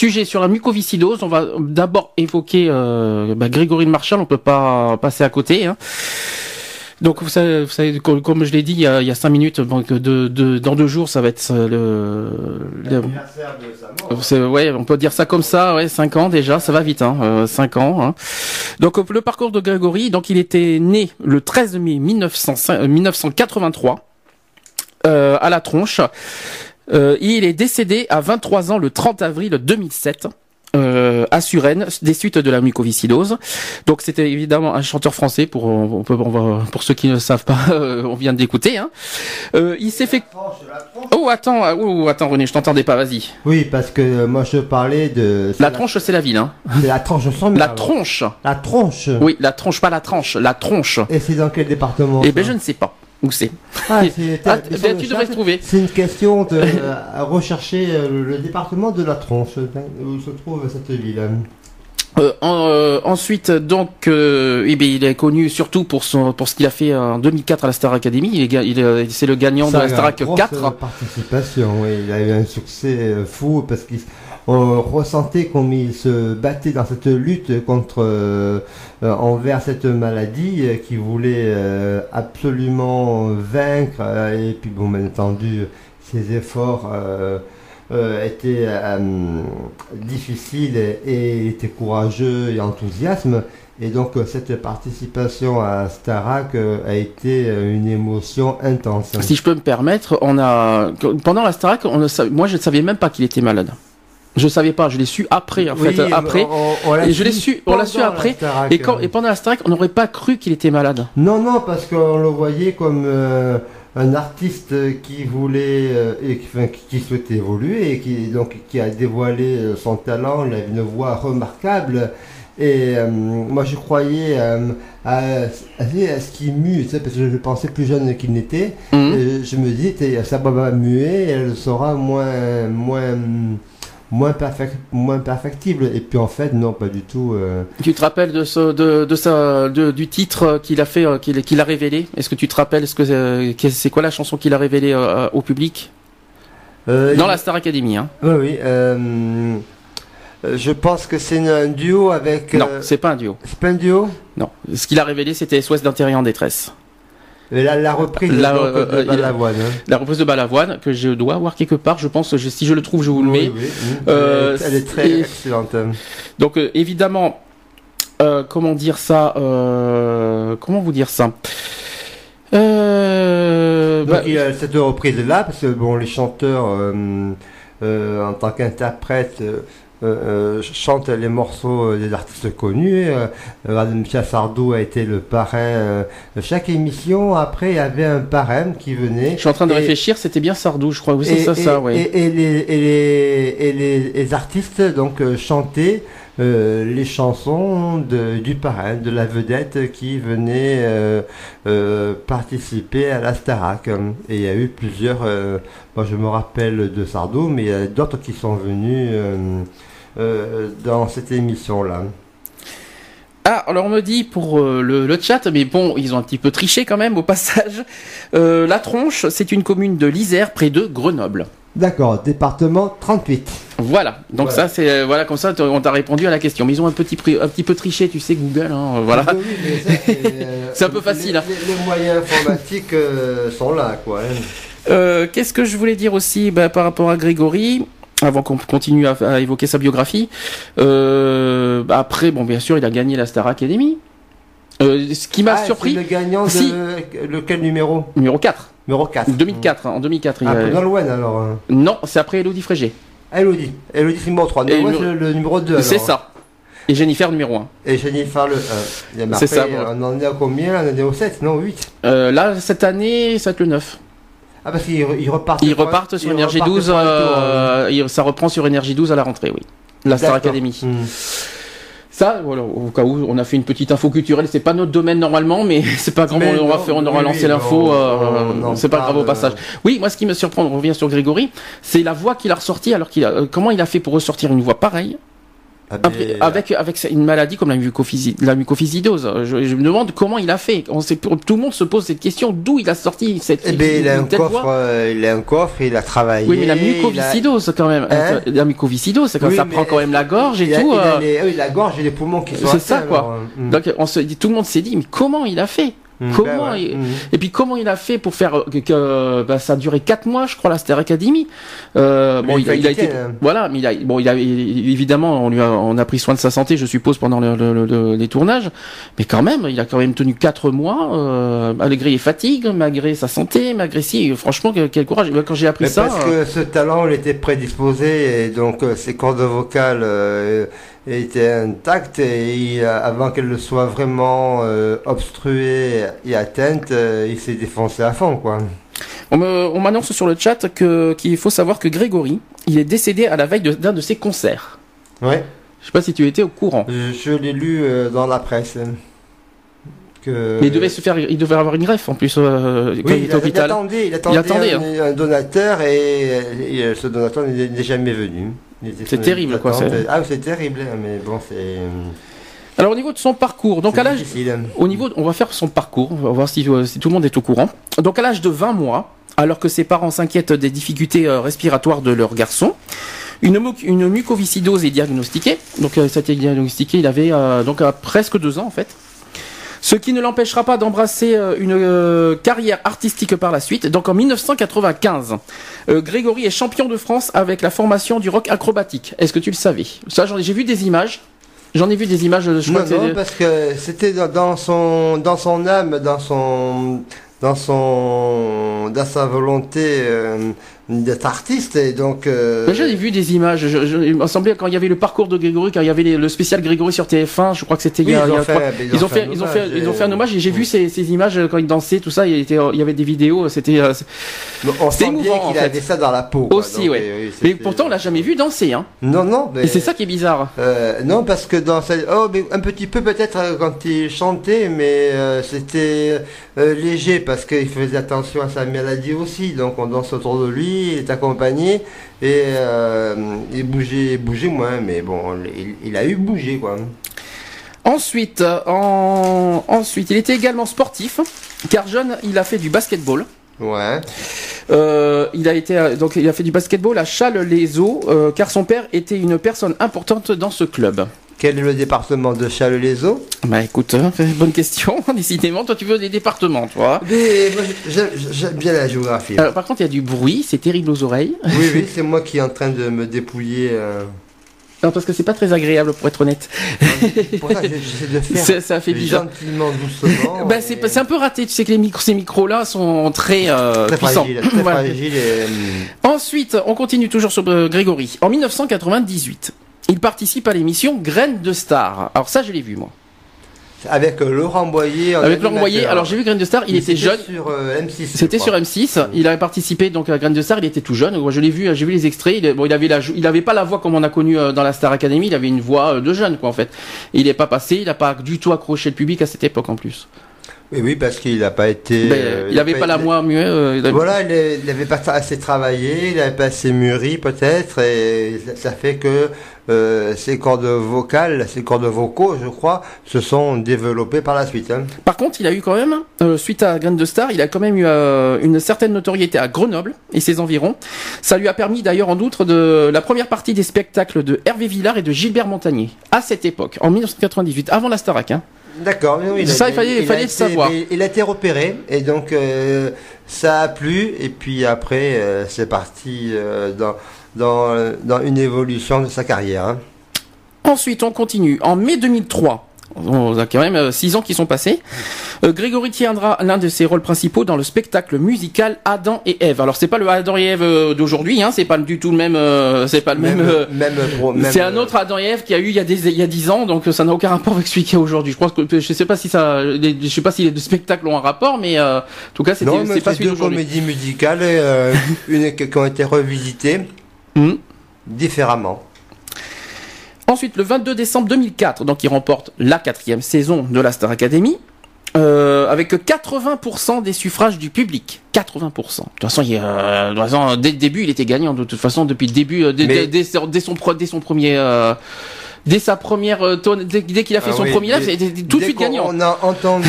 Sujet sur la mucoviscidose. On va d'abord évoquer euh, bah, Grégory de Marchal. On peut pas passer à côté. Hein. Donc vous savez, comme je l'ai dit il y, a, cinq minutes, donc dans deux jours, ça va être euh, le, le- ouais, on peut dire ça comme ça, ouais, cinq ans déjà, ça va vite, hein, euh, cinq ans. Hein. Donc euh, le parcours de Grégory, donc il était né le 13 mai 1905 euh, 1983 euh, à la tronche. Euh, il est décédé à 23 ans le 30 avril 2007. Euh, à Suresnes, des suites de la mucoviscidose. Donc c'était évidemment un chanteur français pour on peut, on va- pour ceux qui ne savent pas, euh, on vient d'écouter. Hein. Euh, il s'est fait. Oh attends, ah, oh, attends René, je t'entendais pas. Vas-y. Oui, parce que euh, moi je parlais de. La tronche, c'est la ville. Hein. C'est la tronche, je sens La tronche. La tronche. Oui, la tronche, pas la tranche, la tronche. Et c'est dans quel département Eh ben je ne sais pas où c'est. Ah, Ah, ben, tu devrais trouver. C'est une question de euh, rechercher euh, le, département de la tronche, euh, où se trouve cette ville. Euh, en- ensuite, donc, eh bien, il est connu surtout pour son pour ce qu'il a fait en 2004 à la Star Academy. Il est, il est- c'est le gagnant de Ça, la Star une Academy grosse, 4. euh, participation, oui. Il a eu un succès fou parce qu'on ressentait comme il se battait dans cette lutte contre euh, euh, envers cette maladie euh, qu'il voulait euh, absolument vaincre euh, et puis bon bien entendu ses efforts euh, euh, étaient euh, difficiles et, étaient courageux et enthousiasme et donc euh, cette participation à Starac euh, a été euh, une émotion intense. Si je peux me permettre, on pendant la on savait- moi je ne savais même pas qu'il était malade. Je savais pas, je l'ai su après en Oui, fait, après. on- et je l'ai su on l'a su après. Starac, Et quand euh. et pendant la Starac, on n'aurait pas cru qu'il était malade. Non, non, parce qu'on le voyait comme euh, un artiste qui voulait euh, et qui, enfin, qui- qui souhaitait évoluer et qui donc qui a dévoilé son talent, il une voix remarquable. Et euh, moi je croyais euh, à, à- à ce qui mue, tu sais, parce que je pensais plus jeune qu'il n'était. Et Je me dis, ça va muer, elle sera moins, moins, moins, perfect, moins perfectible. Et puis en fait, non, pas du tout. euh. Tu te rappelles de ce, de, de sa, de- du titre qu'il a fait, euh, qu'il qu'il a révélé? Est-ce que tu te rappelles Est-ce que euh, c'est quoi la chanson qu'il a révélée euh, au public? Euh, dans il- la Star Academy hein Oui, oui. je pense que c'est un duo avec. Non, c'est pas un duo. c'est pas un duo? Non, ce qu'il a révélé, c'était SOS d'intérêt en détresse. La, la reprise La- donc, euh, de euh, a- Balavoine. hein. La reprise de Balavoine que je dois avoir quelque part. Je pense, je- si je le trouve, je vous le mets. oui, oui. Euh, elle, est, elle est très et- excellente. hein. Donc euh, évidemment, euh, comment dire ça euh, Comment vous dire ça euh, Donc bah, il y a cette reprise-là, parce que bon, les chanteurs, euh, euh, en tant qu'interprètes, euh, euh, chantent les morceaux des artistes connus. Euh, euh, Michel Sardou a été le parrain euh, chaque émission. Après, il y avait un parrain qui venait. je suis en train de Et- réfléchir. C'était bien Sardou, je crois. Oui, c'est ça, et- ça, ouais. et- et les, et les, et les- les artistes donc euh, chantaient euh, les chansons de, du parrain, de la vedette qui venait euh, euh, participer à la Starac. Et il y a eu plusieurs, euh, moi je me rappelle de Sardou, mais il y a d'autres qui sont venus euh, euh, dans cette émission-là. Ah, alors on me dit pour euh, le, le chat, mais bon, ils ont un petit peu triché quand même au passage. Euh, la Tronche, c'est une commune de l'Isère près de Grenoble. D'accord, département 38. Voilà. Donc Voilà. ça, c'est euh, voilà comme ça, on t'a répondu à la question. Mais ils ont un petit pri- un petit peu triché, tu sais, Google. Hein, euh, voilà. Oui, oui, mais ça, c'est, euh, C'est un peu facile, Les, hein. les- les moyens informatiques euh, sont là, quoi. hein. Euh, Qu'est-ce que je voulais dire aussi bah, par rapport à Grégory? Avant qu'on continue à, à évoquer sa biographie. Euh, bah, après, bon, bien sûr, il a gagné la Star Academy. Euh, ce qui m'a Ah, surpris, le gagnant de Si. lequel numéro? Numéro 4, Numéro 4. 2004, hein, en 2004. il Ah, a- alors. hein. Non, c'est après Elodie Frégé. Elodie. Elodie c'est numéro 3. Et Numéro le- le, numéro 2. C'est ça. Et Jennifer numéro 1. Et Jennifer le 1. Et mais C'est ça, bon. On en est à combien? On en est au 7, non 8. Euh, là, cette année, ça va être le 9. Ah, parce qu'ils ils repartent. Ils repartent sur ils 12, hein. euh, il- ça reprend sur Énergie 12 à la rentrée, oui. la Star. Academy. Hmm. Ça, voilà, au cas où on a fait une petite info culturelle, c'est pas notre domaine normalement, mais c'est pas grave, Mais on, va non, faire, on aura oui, lancé l'info, euh, c'est pas grave au parle, passage. euh. Oui, moi ce qui me surprend, on revient sur Grégory, c'est la voix qu'il a ressortie alors qu'il a, euh, comment il a fait pour ressortir une voix pareille mais- avec avec une maladie comme la, mucophysi- la mucoviscidose. Je, je me demande comment il a fait. On sait, tout le monde se pose cette question d'où il a sorti cette, Eh ben, il a un coffre, euh, il a un coffre, il a travaillé. Oui, mais la a- mucoviscidose quand même. Hein la mucoviscidose, c'est quand Oui, ça prend quand même la gorge et a- tout. il a euh, les- oui, la gorge et les poumons qui sont C'est ça, quoi. alors, hmm. Donc on se dit, tout le monde s'est dit, mais comment il a fait? Comment ben ouais, il- hmm. Et puis comment il a fait pour faire euh, que, que- bah, ça a duré quatre mois, je crois, la Star Academy. Euh, bon, il, a- il a été, hein. voilà, mais il a, bon, il a évidemment, on lui a, on a pris soin de sa santé, je suppose, pendant le- le- le- les tournages. Mais quand même, il a quand même tenu quatre mois, euh, malgré les fatigues, malgré sa santé, malgré si, franchement, quel, quel courage. Quand j'ai appris Mais ça, parce euh, que ce talent, il était prédisposé et donc euh, ses cordes vocales étaient intactes et euh, avant qu'elles ne soient vraiment euh, obstruées et atteintes, euh, il s'est défoncé à fond, quoi. on m'annonce sur le chat que qu'il faut savoir que Grégory, il est décédé à la veille d'un de ses concerts. Ouais. Je sais pas si tu étais au courant. Je, je l'ai lu euh, dans la presse. hein, Que... Mais il devait se faire, il devait avoir une greffe en plus euh, quand il était il, attendait, il attendait, attendait, un, un donateur et, et, ce donateur n'est jamais venu. C'est terrible, quoi, Ah, c'est terrible, mais bon, c'est. Alors au niveau de son parcours, donc à l'âge, au niveau, on va faire son parcours, on va voir si, euh, si tout le monde est au courant. Donc à l'âge de 20 mois, alors que ses parents s'inquiètent des difficultés euh, respiratoires de leur garçon, une, une mucoviscidose est diagnostiquée. Donc euh, ça a été diagnostiqué, il avait euh, donc euh, presque deux ans en fait. Ce qui ne l'empêchera pas d'embrasser euh, une euh, carrière artistique par la suite. Donc en 1995, euh, Grégory est champion de France avec la formation du rock acrobatique. Est-ce que tu le savais? Ça, j'en ai- j'ai vu des images. J'en ai vu des images. Je crois Non, que non, parce que c'était dans, dans son, dans son âme, dans son, dans son, dans sa volonté euh, d'être artiste, et donc. euh, J'avais vu des images. Je, je- il m'a semblé quand il y avait le parcours de Grégory, quand il y avait les- le spécial Grégory sur TF1, je crois que c'était il oui, y a- ils il y a fait, trois- Ils ont fait, ils ont fait, ils ont fait un hommage et j'ai vu ces, ces images quand il dansait, tout ça. Il, était, il y avait des vidéos. C'était. euh, On sent bien en qu'il fait. avait ça dans la peau. Aussi, donc, ouais. oui, Mais pourtant, on l'a jamais vu danser. Hein. Non, non, mais. Et c'est ça qui est bizarre. Euh, non, parce que dans cette... Oh, mais un petit peu peut-être euh, quand il chantait, mais euh, c'était léger parce qu'il faisait attention à sa maladie aussi. Donc on danse autour de lui, il est accompagné et euh, moins, mais bon, il, il a eu bougé quoi. Ensuite, euh, en... ensuite, il était également sportif, car jeune, il a fait du basketball. Ouais. Euh, il a été euh, donc il a fait du basketball à Châles-les-Eaux, euh, car son père était une personne importante dans ce club. Quel est le département de Châles-les-Eaux Bah écoute, hein, bonne question. Décidément, toi tu veux des départements, toi. Mais moi, j'aime j'aime bien la géographie. Alors, par contre, il y a du bruit, c'est terrible aux oreilles. Oui, oui, c'est moi qui est en train de me dépouiller. euh. Non, parce que c'est pas très agréable pour être honnête. Pour ça, j'essaie de faire Ça, ça fait bizarre. gentiment, doucement. Bah et- c'est un peu raté. Tu sais que les micros, ces micros-là sont très, euh, Très puissants. fragile, très Voilà. fragile et, hum, Ensuite, on continue toujours sur euh, Grégory. En 1998, il participe à l'émission Graines de Star. Alors ça, je l'ai vu moi. Avec euh, Laurent Boyer. en Avec Laurent. Boyer. Alors j'ai vu Graines de Star. Il était c'était jeune. sur euh, M6. je C'était sur crois. M6. Il avait participé donc à Graines de Star. Il était tout jeune. Moi, je l'ai vu. J'ai vu les extraits. Il, bon, il avait la, jou- il avait pas la voix comme on a connu euh, dans la Star Academy. Il avait une voix euh, de jeune, quoi, en fait. Il n'est pas passé. Il n'a pas du tout accroché le public à cette époque, en plus. Oui, oui, parce qu'il n'a pas été. Ben, euh, il n'avait pas la voix muette. euh, il Voilà, il n'avait pas assez travaillé, il n'avait pas assez mûri peut-être, et ça, ça fait que euh, ses cordes vocales, ses cordes vocaux, je crois, se sont développées par la suite. hein. Par contre, il a eu quand même, suite à Graines de Star, il a quand même eu une certaine notoriété à Grenoble et ses environs. Ça lui a permis d'ailleurs en outre de la première partie des spectacles de Hervé Villard et de Gilbert Montagnier. À cette époque, en 1998, avant la Starac. Hein. D'accord, oui, Ça, il fallait- il fallait été- savoir. Il a été repéré, et donc euh, ça a plu, et puis après, euh, c'est parti euh, dans, dans, dans une évolution de sa carrière. hein. Ensuite, on continue. En mai 2003, on a quand même euh, six ans qui sont passés, euh, Grégory tiendra l'un de ses rôles principaux dans le spectacle musical Adam et Ève. Alors, c'est pas le Adam et Ève euh, d'aujourd'hui, hein, c'est pas du tout le même, euh, c'est pas le même. euh, même pro- même, C'est un autre Adam et Ève qui a eu il y a des il y a dix ans, donc euh, ça n'a aucun rapport avec celui qu'il y a aujourd'hui. Je pense que je sais pas si ça, les- je sais pas si les deux spectacles ont un rapport, mais euh, en tout cas c'est pas c'est celui deux d'aujourd'hui. comédies musicales, euh, une qui qui ont été revisitées Mhm. différemment. Ensuite, le 22 décembre 2004, donc il remporte la quatrième saison de la Star Academy. Euh, avec 80% des suffrages du public. 80%. De toute façon, il, euh, de toute façon, dès le début, il était gagnant. De toute façon, depuis le début, euh, dès, Mais- dès- dès son, dès son pro- dès son premier, dès sa première, euh, tonne- dès, dès qu'il a fait Ah son oui, premier live, c'était tout de suite gagnant. On a entendu.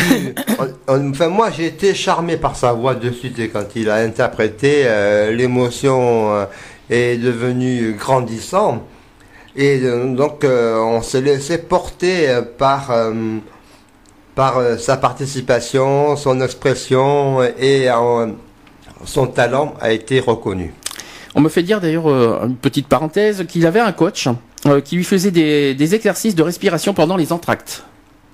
on- on- enfin, moi, j'ai été charmé par sa voix de suite et quand il a interprété. euh, L'émotion euh, est devenue grandissante. Et euh, donc, euh, on s'est laissé porter euh, par, euh, par euh, sa participation, son expression et euh, son talent a été reconnu. On me fait dire d'ailleurs, euh, une petite parenthèse, qu'il avait un coach euh, qui lui faisait des, des exercices de respiration pendant les entractes.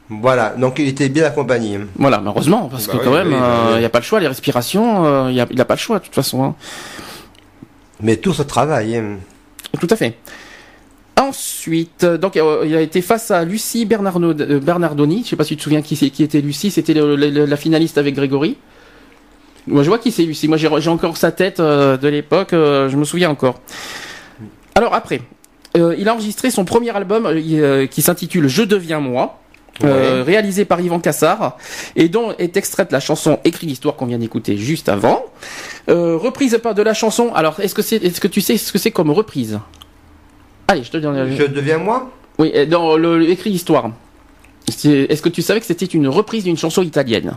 Voilà, donc il était bien accompagné. Voilà, mais heureusement, parce Bah que oui, quand même, oui, il oui. n'y a pas le choix, les respirations, euh, il n'y a, il a pas le choix de toute façon. hein. Mais tout ce travail. hein. Tout à fait. Ensuite, donc euh, il a été face à Lucie Bernardo, euh, Bernardoni. Je sais pas si tu te souviens qui, était Lucie. C'était la finaliste avec Grégory. Moi, je vois qui c'est Lucie. Moi, j'ai encore sa tête euh, de l'époque. euh, je me souviens encore. Alors après, euh, il a enregistré son premier album qui s'intitule Je deviens moi. réalisé par Yvan Cassard et dont est extraite la chanson Écrit l'histoire qu'on vient d'écouter juste avant. Reprise de la chanson. Alors, est-ce que c'est, est-ce que tu sais ce que c'est comme reprise? Allez, je te donne. Je deviens moi Oui, euh, dans le, écrit histoire. Est-ce que tu savais que c'était une reprise d'une chanson italienne?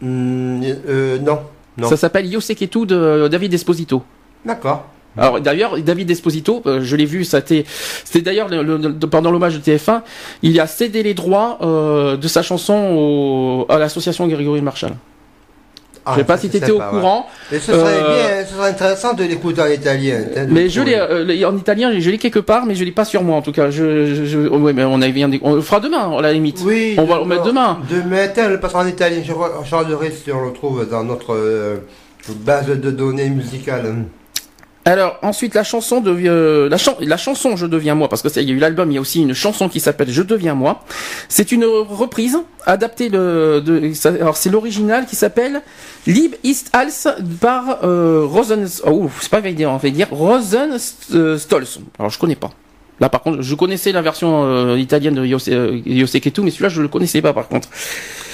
Hmm, euh, Non. Non. Ça s'appelle Io sei che tu de David Esposito. D'accord. Alors d'ailleurs, David Esposito, euh, je l'ai vu, ça c'était d'ailleurs le- le- le- pendant l'hommage de TF1, il a cédé les droits euh, de sa chanson au- à l'association Grégory Marshall. Ah, je sais pas si tu étais au sympa, ouais. courant, Et ce serait Euh, bien, ce serait intéressant de l'écouter en italien. hein, mais je l'ai euh, en italien, je l'ai quelque part, mais je l'ai pas sur moi en tout cas. Je, je, je- oh, ouais, mais on a on le fera demain à la limite. Oui, on va le mettre demain. Demain, tiens, le passera en italien. Je re- je regarderai si on le trouve dans notre euh, base de données musicale. Alors ensuite la chanson devient euh, la, chan- la chanson Je deviens moi parce que il y a eu l'album il y a aussi une chanson qui s'appelle Je deviens moi. C'est une reprise adaptée de, de ça- alors c'est l'original qui s'appelle Lieb ist als par euh, Rosen oh c'est pas évident on va dire Rosen euh, Stolz. Alors je connais pas. Là par contre je connaissais la version euh, italienne de Yose, euh, Yose Ketu mais celui-là je le connaissais pas par contre.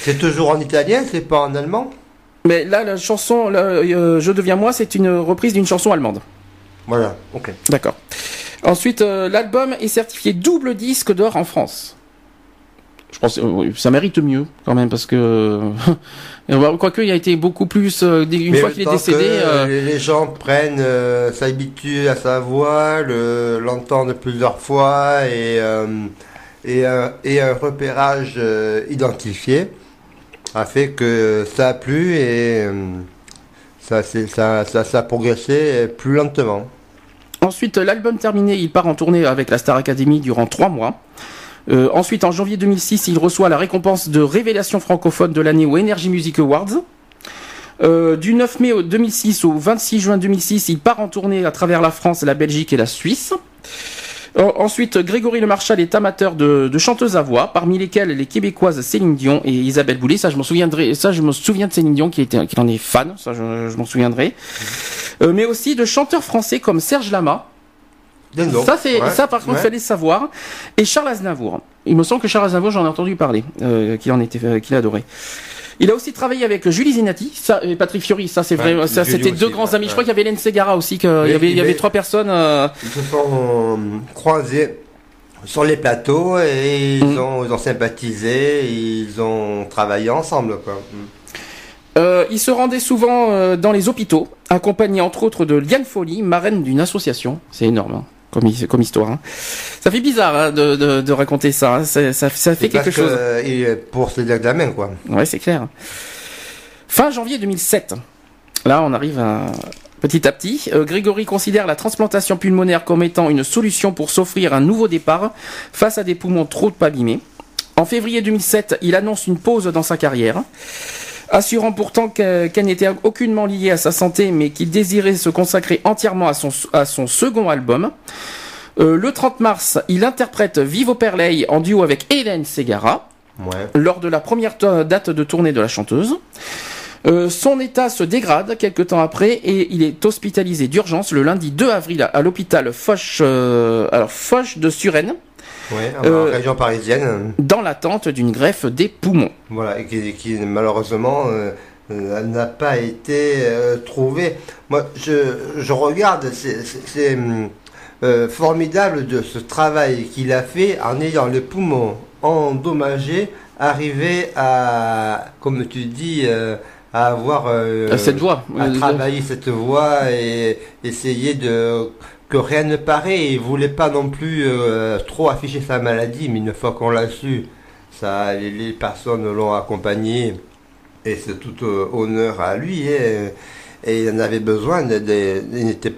C'est toujours en italien, c'est pas en allemand? Mais là la chanson là, euh, Je deviens moi c'est une reprise d'une chanson allemande Voilà, ok. D'accord. Ensuite, euh, l'album est certifié double disque d'or en France. Je pense que ça mérite mieux quand même parce que quoique il a été beaucoup plus euh, une Mais fois qu'il est décédé. que, euh, les- gens prennent, euh, s'habituent à sa voix, le- l'entendent plusieurs fois et, euh, et, un, et un repérage euh, identifié a fait que ça a plu et euh, ça, ça, ça, a progressé plus lentement. Ensuite, l'album terminé, il part en tournée avec la Star Academy durant trois mois. Euh, ensuite, en janvier 2006, il reçoit la récompense de révélation francophone de l'année au Energy Music Awards. Euh, du 9 mai au 2006 au 26 juin 2006, il part en tournée à travers la France, la Belgique et la Suisse. Euh, ensuite, Grégory Le Marchal est amateur de, de chanteuses à voix, parmi lesquelles les Québécoises Céline Dion et Isabelle Boulay. Ça, je m'en souviendrai. Ça, je me souviens de Céline Dion qui était, qui en est fan. Ça, je, je m'en souviendrai. Euh, mais aussi de chanteurs français comme Serge Lama. Ça, c'est, Ouais, ça, par contre, ouais. fallait savoir. Et Charles Aznavour. Il me semble que Charles Aznavour, j'en ai entendu parler, euh, qu'il en était, euh, qu'il adorait. Il a aussi travaillé avec Julie Zenati, ça, et Patrick Fiori, ça c'est Ouais, vrai, ça c'était deux aussi, grands ouais, amis. Je crois qu'il y avait Hélène Segara aussi, qu'il y Oui, avait, il y avait trois personnes. euh, Ils se sont euh, croisés sur les plateaux et ils, Mhm. ont, ils ont sympathisé, ils ont travaillé ensemble. Quoi. Euh, il se rendait souvent euh, dans les hôpitaux, accompagné entre autres de Liane Folly, marraine d'une association. C'est énorme hein, comme, comme histoire. hein. Ça fait bizarre hein, de, de, de raconter ça. hein. Ça, ça, ça fait quelque chose. que, euh, il- pour ses examens, quoi. Ouais, c'est clair. Fin janvier 2007. Là, on arrive à... petit à petit. Euh, Grégory considère la transplantation pulmonaire comme étant une solution pour s'offrir un nouveau départ face à des poumons trop abîmés. En février 2007, il annonce une pause dans sa carrière, assurant pourtant que- qu'elle n'était aucunement liée à sa santé, mais qu'il désirait se consacrer entièrement à son, à son second album. Euh, le 30 mars, il interprète Vivo Perley en duo avec Hélène Segara Ouais. lors de la première date de tournée de la chanteuse. Euh, son état se dégrade quelques temps après et il est hospitalisé d'urgence le lundi 2 avril à, à l'hôpital Foch, euh, alors Foch de Suresnes. Ouais, en Euh, région parisienne. dans l'attente d'une greffe des poumons. Voilà, et qui, qui, malheureusement euh, euh, n'a pas été euh, trouvé. Moi, je, je regarde, c'est- hum, euh, formidable de ce travail qu'il a fait en ayant les poumons endommagés, arriver à, comme tu dis, euh, à avoir Cette voie. à travailler cette voie et essayer de que rien ne paraît. Il voulait pas non plus euh, trop afficher sa maladie, mais une fois qu'on l'a su, ça, les, personnes l'ont accompagné et c'est tout euh, honneur à lui. Et, il en avait besoin de,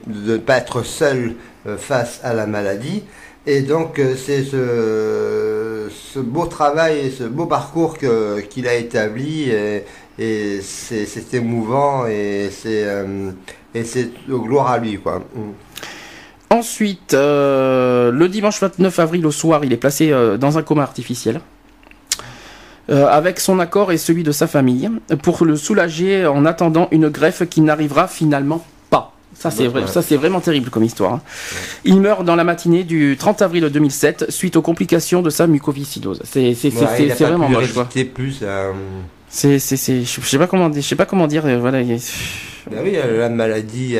ne pas être seul euh, face à la maladie. Et donc c'est ce, beau travail et ce beau parcours qu'il a établi et, c'est émouvant et c'est gloire à lui quoi. Ensuite, euh, le dimanche 29 avril au soir, il est placé euh, dans un coma artificiel. euh, avec son accord et celui de sa famille, pour le soulager en attendant une greffe qui n'arrivera finalement pas. Ça c'est vrai, ça c'est vraiment terrible comme histoire. hein. Il meurt dans la matinée du 30 avril 2007 suite aux complications de sa mucoviscidose. C'est Ouais, vraiment moche plus. C'est c'est je sais pas comment dire, je sais pas comment dire voilà. il- Ben oui, la maladie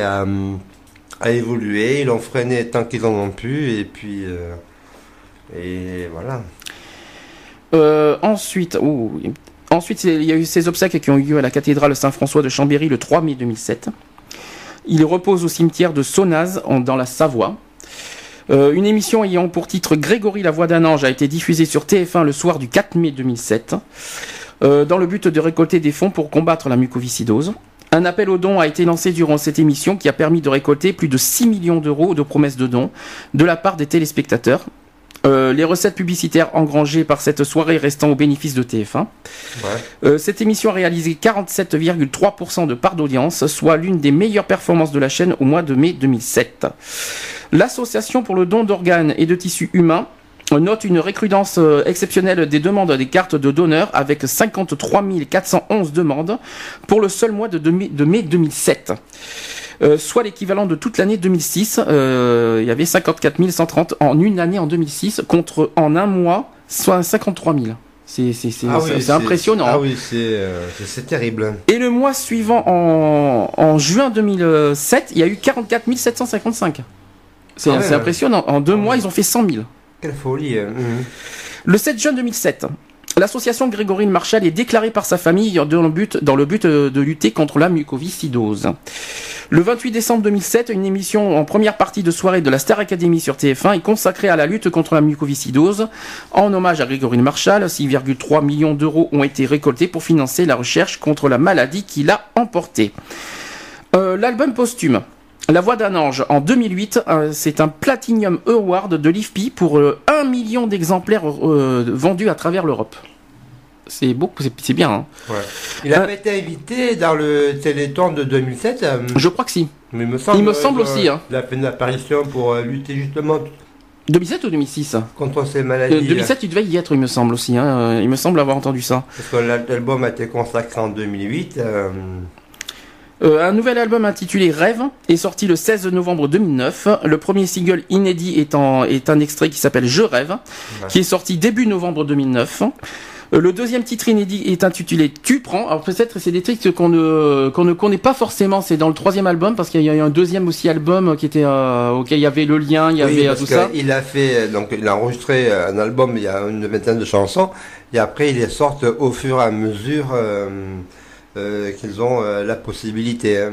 a, évolué, ils l'ont freiné tant qu'ils en ont pu, et puis. euh, et voilà. Euh, ensuite, ouh, ensuite, il y a eu ces obsèques qui ont eu lieu à la cathédrale Saint-François de Chambéry le 3 mai 2007. Il repose au cimetière de Sonaz, en- dans la Savoie. Euh, une émission ayant pour titre Grégory la voix d'un ange a été diffusée sur TF1 le soir du 4 mai 2007, euh, dans le but de récolter des fonds pour combattre la mucoviscidose. Un appel aux dons a été lancé durant cette émission qui a permis de récolter plus de 6 millions d'euros de promesses de dons de la part des téléspectateurs. Euh, les recettes publicitaires engrangées par cette soirée restant au bénéfice de TF1. Ouais. Euh, cette émission a réalisé 47,3% de part d'audience, soit l'une des meilleures performances de la chaîne au mois de mai 2007. L'association pour le don d'organes et de tissus humains note une récrudence euh, exceptionnelle des demandes des cartes de donneurs avec 53 411 demandes pour le seul mois de, mai 2007. Euh, soit l'équivalent de toute l'année 2006. Euh, il y avait 54 130 en une année en 2006 contre en un mois soit 53 000. C'est c'est- c'est- Ah oui, c'est- impressionnant. Ah hein. oui, c'est euh, terrible. Et le mois suivant, en, en juin 2007, il y a eu 44 755. C'est Ah impressionnant. En deux mois, ils ont fait 100 000. Quelle folie. euh, mhm. Le 7 juin 2007, l'association Grégorine Marshall est déclarée par sa famille dans le but, euh, de lutter contre la mucoviscidose. Le 28 décembre 2007, une émission en première partie de soirée de la Star Academy sur TF1 est consacrée à la lutte contre la mucoviscidose. En hommage à Grégorine Marshall, 6,3 millions d'euros ont été récoltés pour financer la recherche contre la maladie qui l'a emporté. Euh, L'album posthume. La voix d'un ange en 2008, euh, c'est un Platinum Award de l'IFPI pour euh, 1 million d'exemplaires euh, vendus à travers l'Europe. C'est beaucoup, c'est bien. hein. Il a Euh, été invité dans le Téléthon de 2007. euh, Je crois que si. mais il me semble, il me semble euh, aussi, hein. Il a fait une apparition pour euh, lutter justement 2007 ou 2006 contre ces Euh, maladies. 2007, tu devais y être, il me semble aussi. hein. Euh, Il me semble avoir entendu ça. Parce que l'album a été consacré en 2008. euh, Euh, un nouvel album intitulé Rêve est sorti le 16 novembre 2009. Le premier single inédit est, en- est un extrait qui s'appelle Je rêve, qui est sorti début novembre 2009. Euh, Le deuxième titre inédit est intitulé Tu prends. Alors peut-être c'est des titres qu'on ne qu'on ne connaît pas forcément. C'est dans le troisième album parce qu'il y a eu un deuxième aussi album qui était euh, auquel il y avait le lien, il y oui, avait euh, tout ça. Il a fait, donc il a enregistré un album, il y a une vingtaine de chansons, et après ils les sortent au fur et à mesure euh, qu'ils ont euh, la possibilité. hein.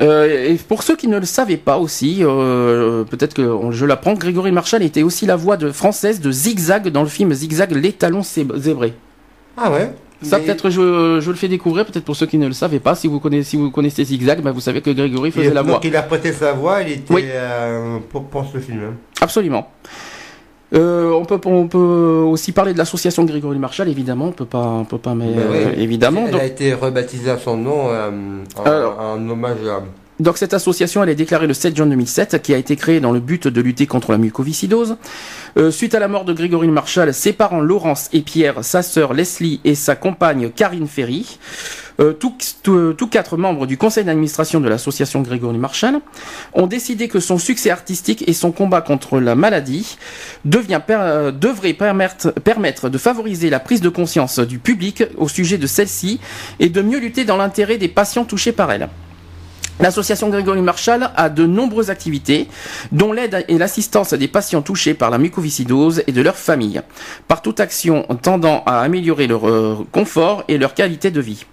Euh, et pour ceux qui ne le savaient pas aussi, euh, peut-être que je l'apprends, Grégory Marshall était aussi la voix de française de Zigzag dans le film Zigzag les talons zé- zébrés. Ah ouais? Ça Mais- peut-être je, je le fais découvrir peut-être pour ceux qui ne le savaient pas. Si vous connaissez si vous connaissez Zigzag, bah, vous savez que Grégory faisait la voix. donc il a prêté sa voix, il était Oui. euh, pour, pour ce film. hein. Absolument. Euh, on peut on peut aussi parler de l'association Grégory Marshall évidemment. On peut pas on peut pas mais Ben euh, évidemment. Elle Donc, a été rebaptisée à son nom euh, en, Alors. en hommage à, Donc cette association, elle est déclarée le 7 juin 2007, qui a été créée dans le but de lutter contre la mucoviscidose. Euh, suite à la mort de Grégory Marshall, ses parents Laurence et Pierre, sa sœur Leslie et sa compagne Karine Ferry, euh, tous, quatre membres du conseil d'administration de l'association Grégory Marshall, ont décidé que son succès artistique et son combat contre la maladie devient, euh, devrait permettre, permettre de favoriser la prise de conscience du public au sujet de celle-ci et de mieux lutter dans l'intérêt des patients touchés par elle. L'association Grégory Marshall a de nombreuses activités, dont l'aide et l'assistance des patients touchés par la mucoviscidose et de leurs familles, par toute action tendant à améliorer leur euh, confort et leur qualité de vie.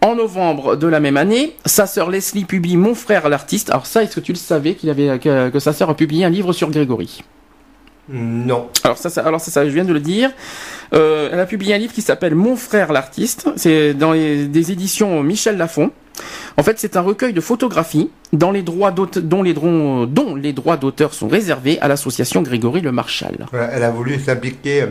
En novembre de la même année, sa sœur Leslie publie Mon frère l'artiste. Alors ça, est-ce que tu le savais qu'il avait que, sa sœur a publié un livre sur Grégory? Non. Alors ça, alors ça, je viens de le dire. Euh, elle a publié un livre qui s'appelle Mon frère l'artiste. C'est dans les, des éditions Michel Lafon. En fait, c'est un recueil de photographies dont les droits d'auteur sont réservés à l'association Grégory Le Marchal. Elle a voulu s'impliquer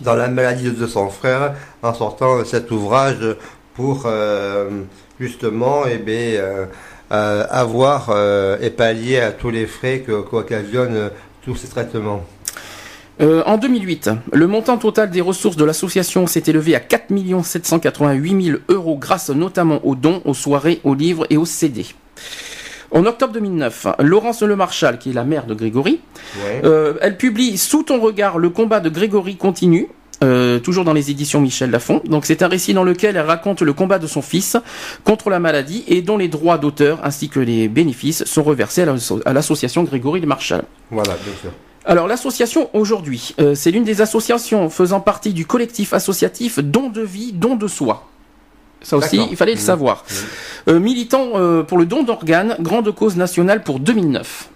dans la maladie de son frère en sortant cet ouvrage pour euh, justement eh euh, euh, avoir et pallier à tous les frais qu'occasionnent tous ces traitements. En 2008, le montant total des ressources de l'association s'est élevé à 4 788 000 euros grâce notamment aux dons, aux soirées, aux livres et aux CD. En octobre 2009, Laurence Le Marchal, qui est la mère de Grégory, elle publie Sous ton regard, le combat de Grégory continue, euh, toujours dans les éditions Michel Lafon. Donc c'est un récit dans lequel elle raconte le combat de son fils contre la maladie et dont les droits d'auteur ainsi que les bénéfices sont reversés à l'association Grégory de Marchal. Voilà, bien sûr. Alors l'association aujourd'hui, euh, c'est l'une des associations faisant partie du collectif associatif Don de vie, don de soi. Ça aussi, il fallait le mmh. savoir. Mmh. Euh, militant pour le don d'organes, grande cause nationale pour 2009.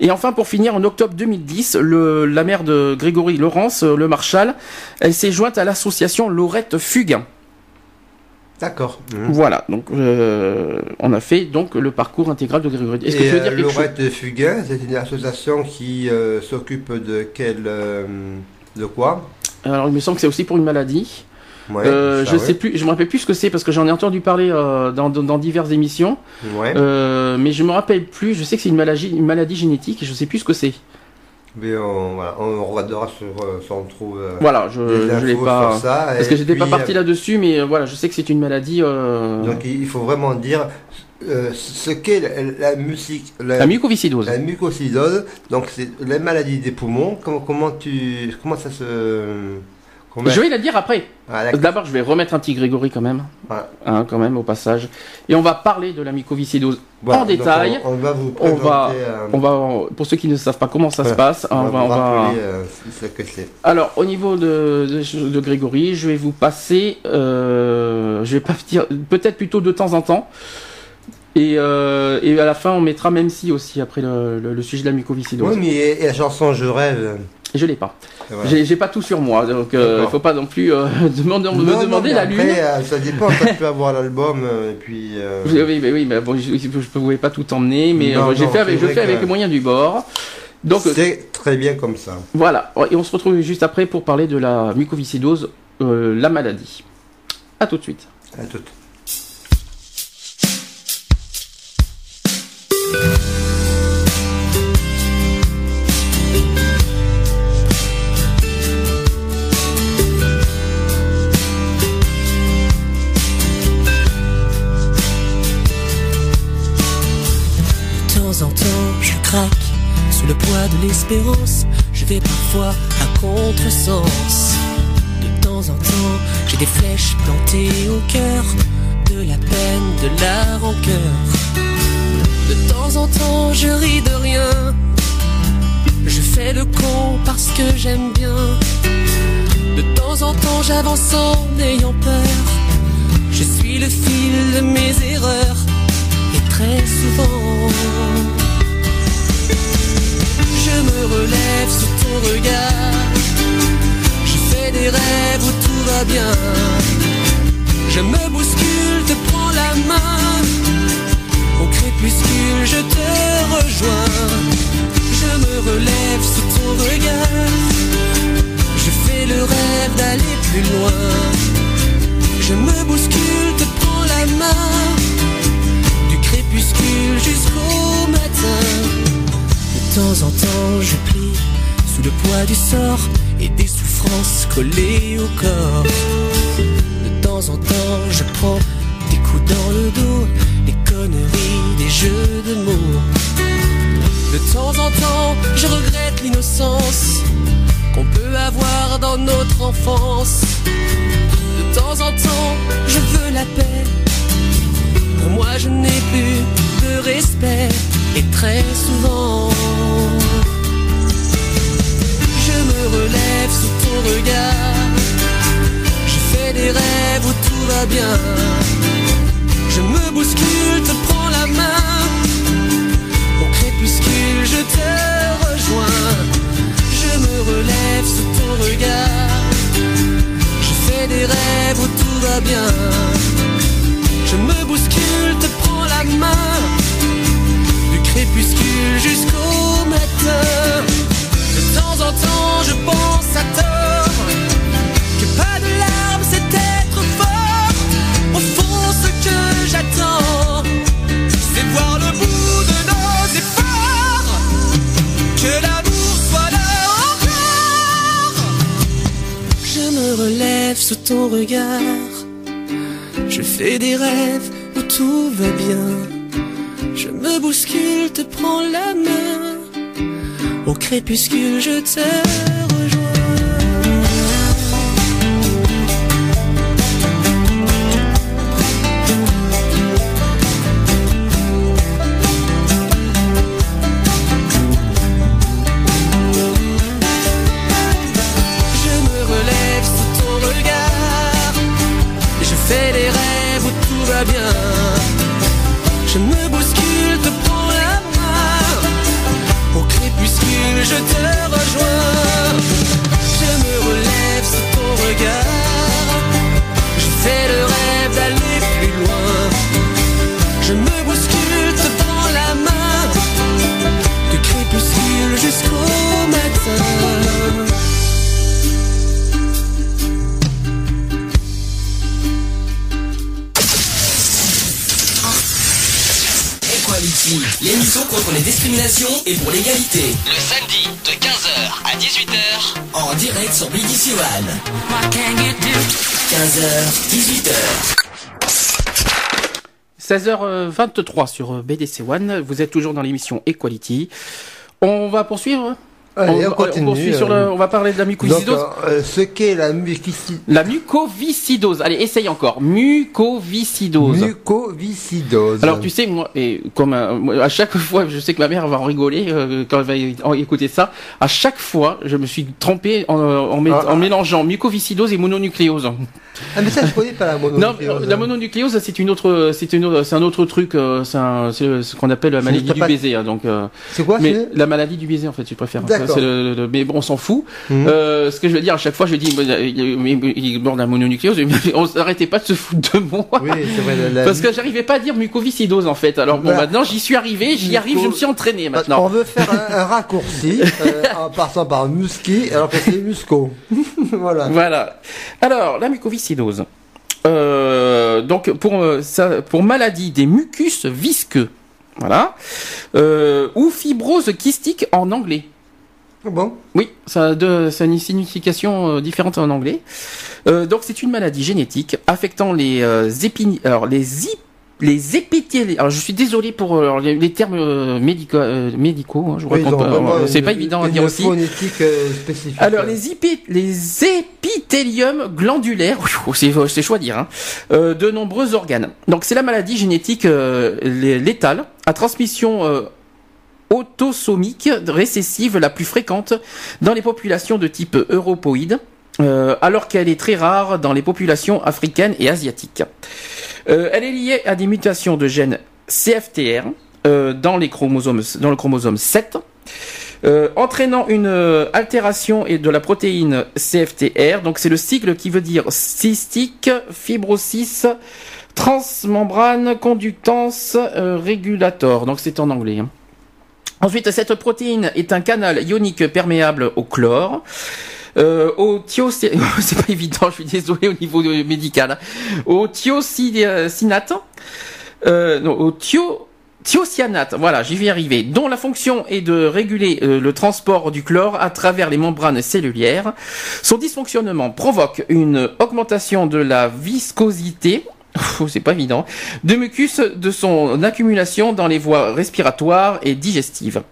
Et enfin, pour finir, en octobre 2010, la mère de Grégory Laurence, euh, le Marshal, elle s'est jointe à l'association Laurette Fugain. D'accord. Voilà, donc euh, on a fait donc le parcours intégral de Grégory. Est-ce que tu veux dire euh, Fugain, c'est une association qui s'occupe de quel, de quoi? Alors il me semble que c'est aussi pour une maladie. Euh, je sais plus, je me rappelle plus ce que c'est parce que j'en ai entendu parler euh, dans, diverses émissions. Euh, mais je me rappelle plus. Je sais que c'est une maladie, une maladie génétique et je sais plus ce que c'est. Mais on, voilà, on regardera sur, si on trouve. voilà, je, je l'ai pas. parce que j'étais pas parti là-dessus, mais voilà, je sais que c'est une maladie. Donc il faut vraiment dire ce qu'est la, musique, la, mucoviscidose. La mucoviscidose, donc c'est la maladie des poumons. Comment, comment tu, comment ça se je vais la dire après. Ah, D'abord, je vais remettre un petit Grégory quand même, hein, quand même au passage, et on va parler de la mycoviscidose en détail. On, va vous on va, euh, on va, pour ceux qui ne savent pas comment ça se passe, on, va, on va, euh, Alors, au niveau de, de, Grégory, je vais vous passer, euh, je vais pas dire, peut-être plutôt de temps en temps. Et, et, à la fin, on mettra même si aussi après le, sujet de la mycoviscidose. Oui, mais et la chanson Je rêve. Je l'ai pas. J'ai pas tout sur moi, donc euh, il faut pas non plus euh, demander, me demander la lune. Euh, ça dépend, tu peux avoir l'album et puis. Oui, mais oui, mais bon, je, ne pouvais pas tout emmener, mais j'ai fait avec, je fais avec les moyens du bord. Donc c'est très bien comme ça. Voilà, et on se retrouve juste après pour parler de la mucoviscidose, la maladie. À tout de suite. À tout. De l'espérance, je vais parfois à contresens. De temps en temps, j'ai des flèches plantées au cœur, de la peine, de la rancœur. De temps en temps, je ris de rien. Je fais le con parce que j'aime bien. De temps en temps, j'avance en ayant peur. Je suis le fil de mes erreurs. Et très souvent, relève sous ton regard. Je fais des rêves où tout va bien. Je me bouscule, te prends la main. Au crépuscule, je te rejoins. Je me relève sous ton regard. Je fais le rêve d'aller plus loin. Je me bouscule, te prends la main. Du crépuscule jusqu'au matin. De temps en temps, je plie sous le poids du sort et des souffrances collées au corps. De temps en temps, je prends des coups dans le dos, des conneries, des jeux de mots. De temps en temps, je regrette l'innocence qu'on peut avoir dans notre enfance. De temps en temps, je veux la paix. Pour moi, je n'ai plus de respect. Et très souvent, je me relève sous ton regard. Je fais des rêves où tout va bien. Je me bouscule, te prends la main. Au crépuscule, je te rejoins. Je me relève sous ton regard. Je fais des rêves où tout va bien. Je me bouscule, te prends la main. Crépuscule jusqu'au matin. De temps en temps, je pense à tort. Que pas de larmes, c'est être fort. Au fond, ce que j'attends, c'est voir le bout de nos efforts. Que l'amour soit là encore. Je me relève sous ton regard. Je fais des rêves où tout va bien. Me bouscule, te prends la main. Au crépuscule, je te et pour l'égalité. Le samedi de 15h à 18h. En direct sur BDC One. 15h, 18h. 16h23 sur euh, BDC One. Vous êtes toujours dans l'émission Equality. On va poursuivre. Allez, on continue, poursuit sur euh. le- on va parler de la Donc, mucoviscidose. euh, ce qu'est la mucoviscidose? La mucoviscidose. Allez, essaye encore. Mucoviscidose. Mucoviscidose. Alors tu sais moi et comme euh, à chaque fois je sais que ma mère va en rigoler euh, quand elle va écouter ça à chaque fois je me suis trompé en, euh, Ah. en mélangeant mucoviscidose et mononucléose. Ah, mais ça, je connais pas la Non, mononucléose. euh, la mononucléose c'est une autre c'est une autre- c'est un autre truc euh, c'est ce qu'on appelle la maladie du pas- baiser hein, donc euh, C'est quoi, mais la maladie du baiser en fait tu préfères D'accord. Le- le- mais bon on s'en fout Mhm. Euh, ce que je veux dire à chaque fois je dis il est mort de la mononucléose mais on s'arrêtait pas de se foutre de moi Oui, c'est vrai. La, la- parce que j'arrivais pas à dire mucoviscidose en fait. Alors bon, maintenant j'y suis arrivé, j'y arrive, je me suis entraîné qu'on maintenant. veut faire un, un raccourci euh, en passant par musky alors que c'est musco. voilà. Voilà. Alors la mucoviscidose. Euh, donc pour euh, ça, pour maladie des mucus visqueux. Voilà. Euh, ou fibrose kystique en anglais. Bon? Oui, ça a, de, ça a une signification euh, différente en anglais. Euh, donc c'est une maladie génétique affectant les euh, épini- alors les les épithéliales. Alors je suis désolé pour euh, alors, les, termes euh, médicaux, euh, médicaux. hein, je vous Oui, raconte euh, c'est pas évident à dire aussi. spécifique. Alors les, ipi- les épithéliums glandulaires, c'est chaud à dire, hein, de nombreux organes. Donc c'est la maladie génétique lé- létale à transmission autosomique récessive la plus fréquente dans les populations de type europoïde, euh, alors qu'elle est très rare dans les populations africaines et asiatiques. Euh, elle est liée à des mutations de gènes CFTR euh, dans, le chromosome 7, euh, entraînant une altération et de la protéine CFTR. Donc c'est le sigle qui veut dire cystique, fibrosis, transmembrane, conductance, régulator. Donc c'est en anglais. hein. Ensuite, cette protéine est un canal ionique perméable au chlore. Euh, au thio, c'est pas évident, je suis désolé au niveau euh, médical. hein. Au thiocinate, euh, non, au thio, Thiocyanate, voilà, j'y vais arriver, dont la fonction est de réguler euh, le transport du chlore à travers les membranes cellulaires. Son dysfonctionnement provoque une augmentation de la viscosité Pff, c'est pas évident, de mucus de son accumulation dans les voies respiratoires et digestives.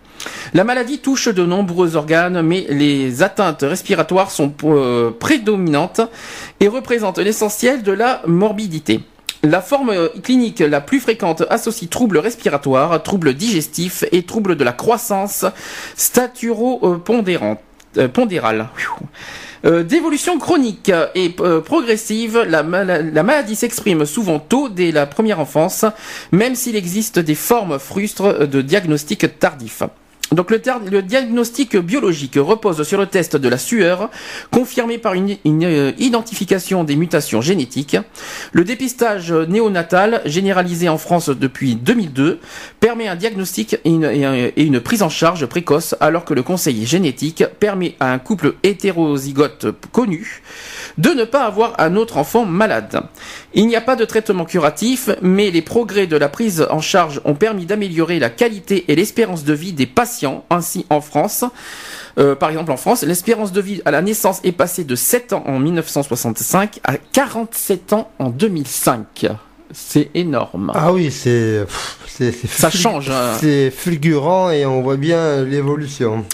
La maladie touche de nombreux organes, mais les atteintes respiratoires sont euh, prédominantes et représentent l'essentiel de la morbidité. La forme euh, clinique la plus fréquente associe troubles respiratoires, troubles digestifs et troubles de la croissance staturo-pondérale. Euh, D'évolution chronique et progressive, la, la maladie s'exprime souvent tôt dès la première enfance, même s'il existe des formes frustres de diagnostic tardif. Donc le, diagnostic biologique repose sur le test de la sueur, confirmé par une, euh, identification des mutations génétiques. Le dépistage néonatal, généralisé en France depuis 2002, permet un diagnostic et une, et un- et une prise en charge précoce, alors que le conseil génétique permet à un couple hétérozygote connu de ne pas avoir un autre enfant malade. Il n'y a pas de traitement curatif, mais les progrès de la prise en charge ont permis d'améliorer la qualité et l'espérance de vie des patients. Ainsi, en France, euh, par exemple en France, l'espérance de vie à la naissance est passée de 7 ans en 1965 à 47 ans en 2005. C'est énorme. Ah oui, c'est. Ça change, hein. C'est fulgurant et on voit bien l'évolution.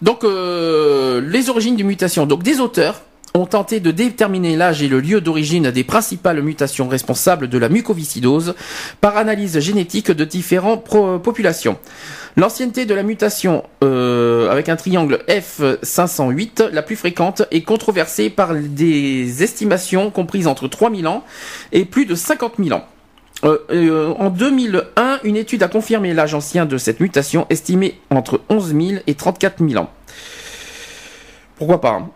Donc, euh, les origines des mutations. Donc, des auteurs ont tenté de déterminer l'âge et le lieu d'origine des principales mutations responsables de la mucoviscidose par analyse génétique de différentes populations. L'ancienneté de la mutation euh, avec un triangle F508, la plus fréquente, est controversée par des estimations comprises entre 3000 ans et plus de 50 000 ans. Euh, euh, en 2001, une étude a confirmé l'âge ancien de cette mutation, estimé entre 11 000 et 34 000 ans. Pourquoi pas hein?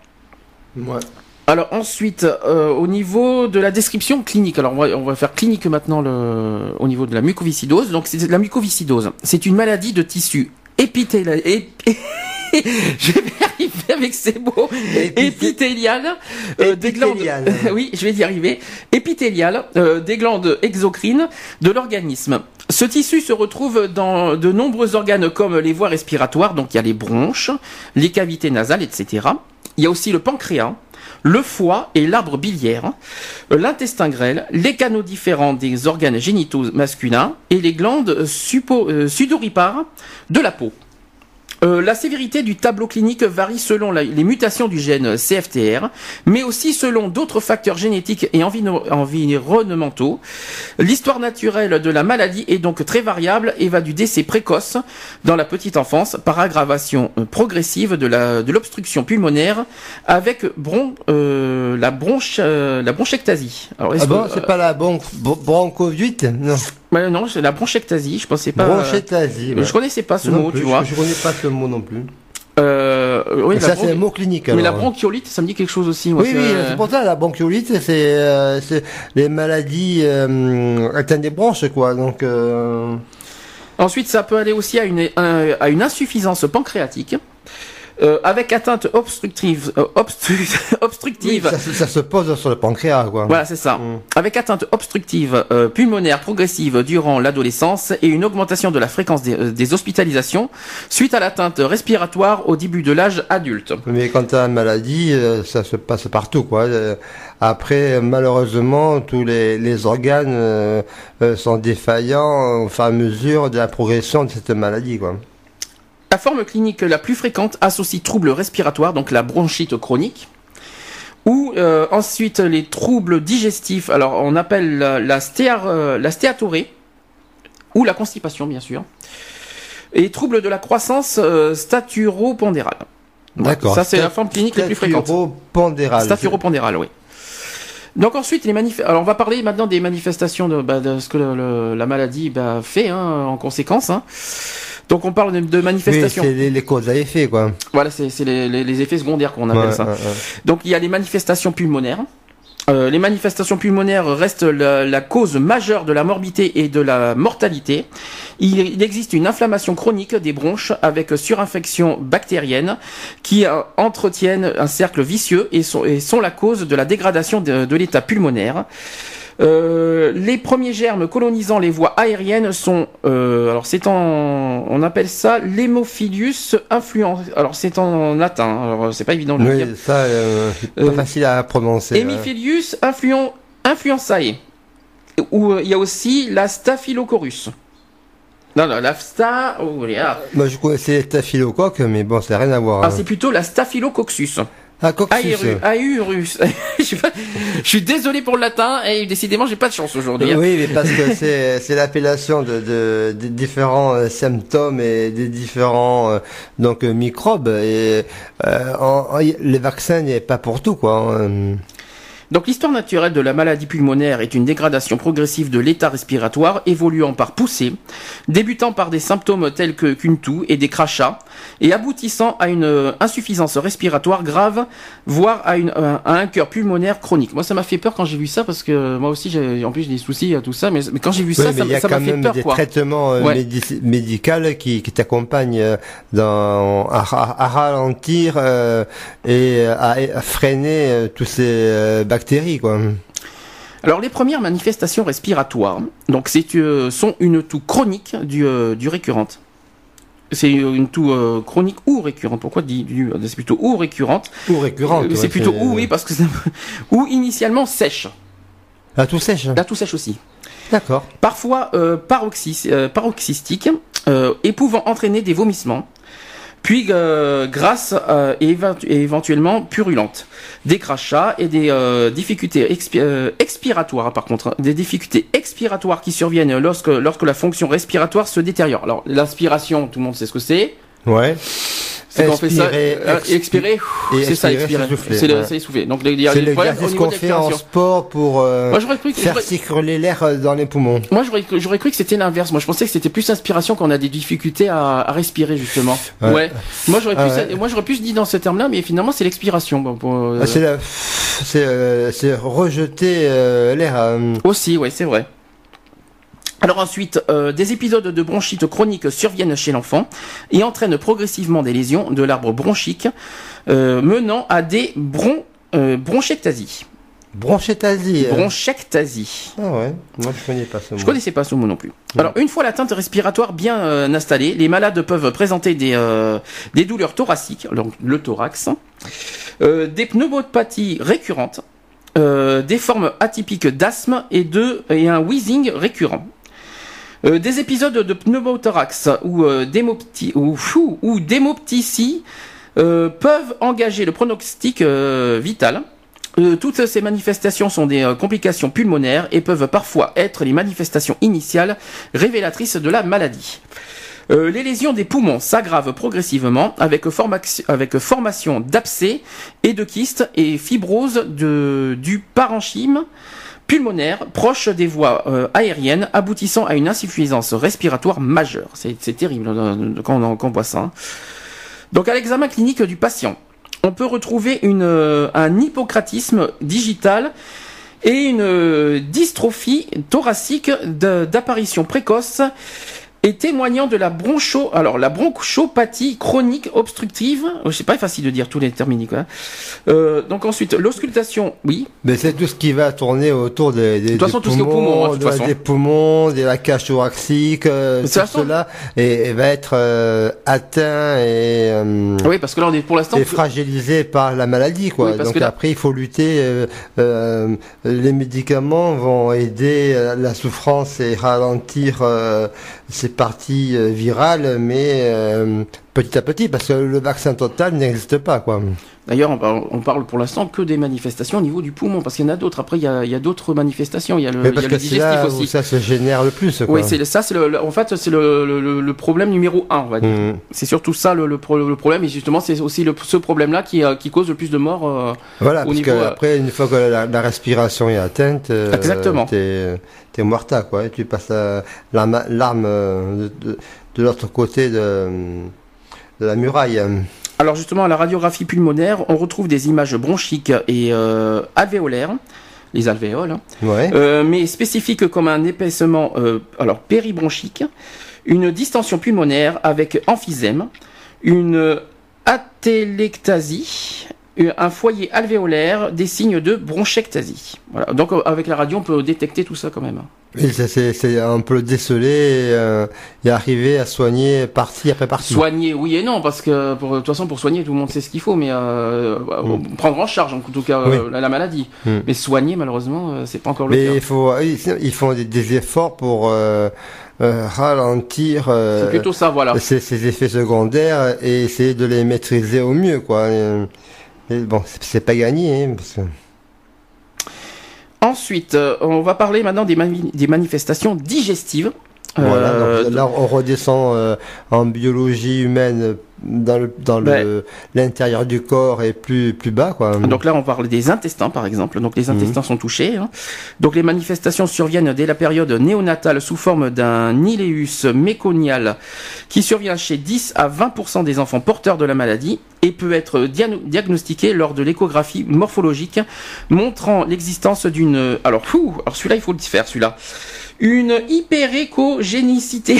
Ouais. Alors ensuite, euh, au niveau de la description clinique, alors on va, on va faire clinique maintenant le, au niveau de la mucoviscidose. Donc c'est la mucoviscidose. C'est une maladie de tissu épithélial. ép- Je vais arriver avec ces mots. Épithé- Épithélial. euh, des glandes. Oui, je vais y arriver. Épithélial euh, des glandes exocrines de l'organisme. Ce tissu se retrouve dans de nombreux organes comme les voies respiratoires, donc il y a les bronches, les cavités nasales, etc. Il y a aussi le pancréas, le foie et l'arbre biliaire, euh, l'intestin grêle, les canaux différents des organes génitaux masculins et les glandes euh, sudoripares de la peau. Euh, la sévérité du tableau clinique varie selon la- les mutations du gène CFTR, mais aussi selon d'autres facteurs génétiques et environnementaux. L'histoire naturelle de la maladie est donc très variable et va du décès précoce dans la petite enfance par aggravation euh, progressive de l'obstruction pulmonaire avec bron, euh, la bronche euh, la bronchectasie. Alors, Ah bon, c'est pas la bronchovite Non. Non, c'est la bronchectasie. Je pensais pas. Bronchétasie. euh, Je connaissais pas ce Non mot, plus, tu vois. Je, je connais pas ce mot non plus. Euh, oui, ça, c'est un mot clinique. Mais la bronchiolite, ça me dit quelque chose aussi. moi, Oui, oui, euh, c'est pour ça, la bronchiolite, c'est euh, les maladies atteintes des bronches, quoi. Donc, Ensuite, ça peut aller aussi à une, un- à une insuffisance pancréatique. Euh, avec atteinte obstructive, euh, obstru- oui, obstructive. ça, se- ça se pose sur le pancréas, quoi. Voilà, c'est ça. Mm. Avec atteinte obstructive euh, pulmonaire progressive durant l'adolescence et une augmentation de la fréquence des, euh, des hospitalisations suite à l'atteinte respiratoire au début de l'âge adulte. Mais quand tu as une maladie, euh, ça se passe partout, quoi. Euh, Après, malheureusement, tous les, les organes sont défaillants au fur et à mesure de la progression de cette maladie, quoi. La forme clinique la plus fréquente associe troubles respiratoires, donc la bronchite chronique, ou euh, ensuite les troubles digestifs. Alors on appelle la, la, stéar- euh, la stéatorée, ou la constipation bien sûr, et troubles de la croissance euh, staturopondérale. D'accord. Ça c'est la forme clinique la plus fréquente. Pondéral. Staturopondérale, oui. Donc ensuite, les manif alors on va parler maintenant des manifestations de, bah, de ce que le- le- la maladie bah, fait hein, en conséquence. hein. Donc on parle de, de Oui, manifestations. c'est les, les causes à effet, quoi. Voilà, c'est c'est les, les- les effets secondaires qu'on appelle Ouais, ça. ouais, ouais. Donc il y a les manifestations pulmonaires. Euh, les manifestations pulmonaires restent la, la cause majeure de la morbidité et de la mortalité. Il, il existe une inflammation chronique des bronches avec surinfection bactérienne qui euh, entretiennent un cercle vicieux et sont, et sont la cause de la dégradation de, de l'état pulmonaire. Euh, les premiers germes colonisant les voies aériennes sont, euh, alors c'est en, on appelle ça l'hémophilus influens. Alors c'est en latin. Alors c'est pas évident de le dire. Oui, ça, euh, c'est pas Euh, facile à prononcer. hein. Hémophilus influen, influenzae. Ou euh, il y a aussi la staphylococcus. Non, non, la sta. oh. Moi, je connaissais staphylocoque, mais bon, ça n'a rien à voir. Ah, hein. c'est plutôt la staphylococcus. Ah. Aérus. Aérus. je, suis pas- je suis désolé pour le latin et décidément j'ai pas de chance aujourd'hui. hein. Oui, mais parce que c'est c'est l'appellation de, de des différents euh, symptômes et des différents euh, donc euh, microbes et euh, en- en- les vaccins n'est pas pour tout quoi. hein. Donc l'histoire naturelle de la maladie pulmonaire est une dégradation progressive de l'état respiratoire évoluant par poussée, débutant par des symptômes tels que qu'une toux et des crachats, et aboutissant à une euh, insuffisance respiratoire grave, voire à, une, à un cœur pulmonaire chronique. Moi ça m'a fait peur quand j'ai vu ça parce que moi aussi j'ai en plus j'ai des soucis à tout ça, mais, mais quand j'ai vu Oui, ça, mais ça il y m'a a ça quand m'a fait même peur des quoi. traitements euh, Ouais. médicaux qui, qui t'accompagnent euh, dans à, ra- à ralentir euh, et à, à freiner euh, tous ces euh, bactéries quoi. Alors les premières manifestations respiratoires, donc c'est euh, sont une toux chronique du, euh, du récurrente. C'est une toux euh, chronique ou récurrente. Pourquoi dit du C'est plutôt ou récurrente. Ou récurrente. Euh, ouais, c'est plutôt ou oui parce que c'est ou initialement sèche. Ah, tout sèche. La toux sèche aussi. D'accord. Parfois euh, paroxys- euh, paroxystique euh, et pouvant entraîner des vomissements. Puis euh, grâce euh, et, éventu- et éventuellement purulente, des crachats et des euh, difficultés expi- euh, expiratoires par contre, hein, des difficultés expiratoires qui surviennent lorsque lorsque la fonction respiratoire se détériore. Alors l'inspiration, tout le monde sait ce que c'est. Ouais. C'est quand on fait ça, Expirer, euh, c'est ça, expirer, c'est souffler, C'est le- ouais. c'est essouffler. Donc il y a C'est des problèmes au niveau qu'on fait en sport pour euh, Moi cru que faire circuler l'air euh, dans les poumons. Moi, j'aurais cru, que c'était l'inverse. Moi, je pensais que c'était plus inspiration quand on a des difficultés à, à respirer, justement. Ouais. Ouais. Moi, j'aurais Ah plus, ouais. moi, j'aurais plus dit dans ce terme-là, mais finalement, c'est l'expiration. Bon, euh, Ah, c'est la- c'est euh, rejeter euh, l'air. euh, Aussi, ouais, c'est vrai. Alors ensuite, euh, des épisodes de bronchite chronique surviennent chez l'enfant et entraînent progressivement des lésions de l'arbre bronchique, euh, menant à des bron, euh, bronchectasies. Bronchectasie. euh. Bronchectasie. Ah ouais. Moi je connais pas ce mot. Je connaissais pas ce mot non plus. Alors, une fois l'atteinte respiratoire bien euh, installée, les malades peuvent présenter des, euh, des douleurs thoraciques, donc le thorax, euh, des pneumopathies récurrentes, euh, des formes atypiques d'asthme et, de, et un wheezing récurrent. Euh, des épisodes de pneumothorax ou euh, ou, euh, peuvent engager le pronostic euh, vital. Toutes ces manifestations sont des complications pulmonaires et peuvent parfois être les manifestations initiales révélatrices de la maladie. Les lésions des poumons s'aggravent progressivement avec, formation d'abcès et de kystes et fibrose du parenchyme pulmonaire proche des voies euh, aériennes aboutissant à une insuffisance respiratoire majeure. C'est terrible euh, quand on, quand on voit ça. hein. Donc à l'examen clinique du patient, on peut retrouver une, euh, un hypocratisme digital et une dystrophie thoracique d'apparition précoce et témoignant de la broncho, alors la bronchopathie chronique obstructive. Oh, C'est pas facile de dire tous les termini quoi. Euh, donc ensuite l'auscultation, oui. Mais c'est tout ce qui va tourner autour des, des, De toute façon, des tout ce poumons, poumon, hein, de toute de- façon. des poumons, de la cage thoracique, euh, tout façon- cela et, et va être euh, atteint et, Oui, parce que là on est pour l'instant. fragilisé par la maladie quoi. Oui, parce Donc que là- après il faut lutter. les médicaments vont aider la souffrance et ralentir euh, ces parties euh, virales, mais euh, petit à petit parce que le vaccin total n'existe pas quoi. D'ailleurs, on parle, pour l'instant que des manifestations au niveau du poumon, parce qu'il y en a d'autres. Après, il y a, il y a d'autres manifestations. Il y a le, Mais il y parce a que le digestif là où aussi. ça se génère le plus quoi. Oui, c'est ça, c'est le, le- en fait, c'est le, problème numéro un, on va dire. Mhm. C'est surtout ça le, le, pro- le problème, et justement, c'est aussi ce problème-là qui, euh, qui cause le plus de morts. euh, Voilà, au parce niveau, que euh, après, une fois que la, la respiration est atteinte, euh, Exactement. t'es t'es morta, quoi. Et tu passes la l'arme de, de, de l'autre côté de, de la muraille. Alors justement, à la radiographie pulmonaire, on retrouve des images bronchiques et euh, alvéolaires, les alvéoles, hein, Ouais. euh, mais spécifiques comme un épaissement euh, alors péribronchique, une distension pulmonaire avec emphysème, une atélectasie un foyer alvéolaire, des signes de bronchectasie. Voilà. Donc euh, avec la radio, on peut détecter tout ça quand même. Oui, ça, c'est, c'est un peu le déceler et, euh, et arriver à soigner partie après partie. Soigner, oui et non, parce que pour, de toute façon, pour soigner, tout le monde sait ce qu'il faut, mais euh, Mm. prendre en charge, en tout cas, Oui. euh, la, la maladie. Mm. Mais soigner, malheureusement, euh, c'est pas encore le Mais cas. il faut, sinon, ils font des, des efforts pour euh, euh, ralentir euh, C'est plutôt ça, voilà. ces, ces effets secondaires et essayer de les maîtriser au mieux, quoi. Bon, c'est, pas gagné, hein, Ensuite, euh, on va parler maintenant des manifestations digestives. Voilà. Euh, donc là, on redescend euh, en biologie humaine dans le dans le l'intérieur du corps et plus plus bas, quoi. Donc là, on parle des intestins, par exemple. Donc les Mhm. intestins sont touchés. hein. Donc les manifestations surviennent dès la période néonatale sous forme d'un iléus méconial qui survient chez 10 à 20% des enfants porteurs de la maladie et peut être diagnostiqué lors de l'échographie morphologique montrant l'existence d'une... Alors, alors celui-là, il faut le faire, celui-là. Une hyperécogénicité.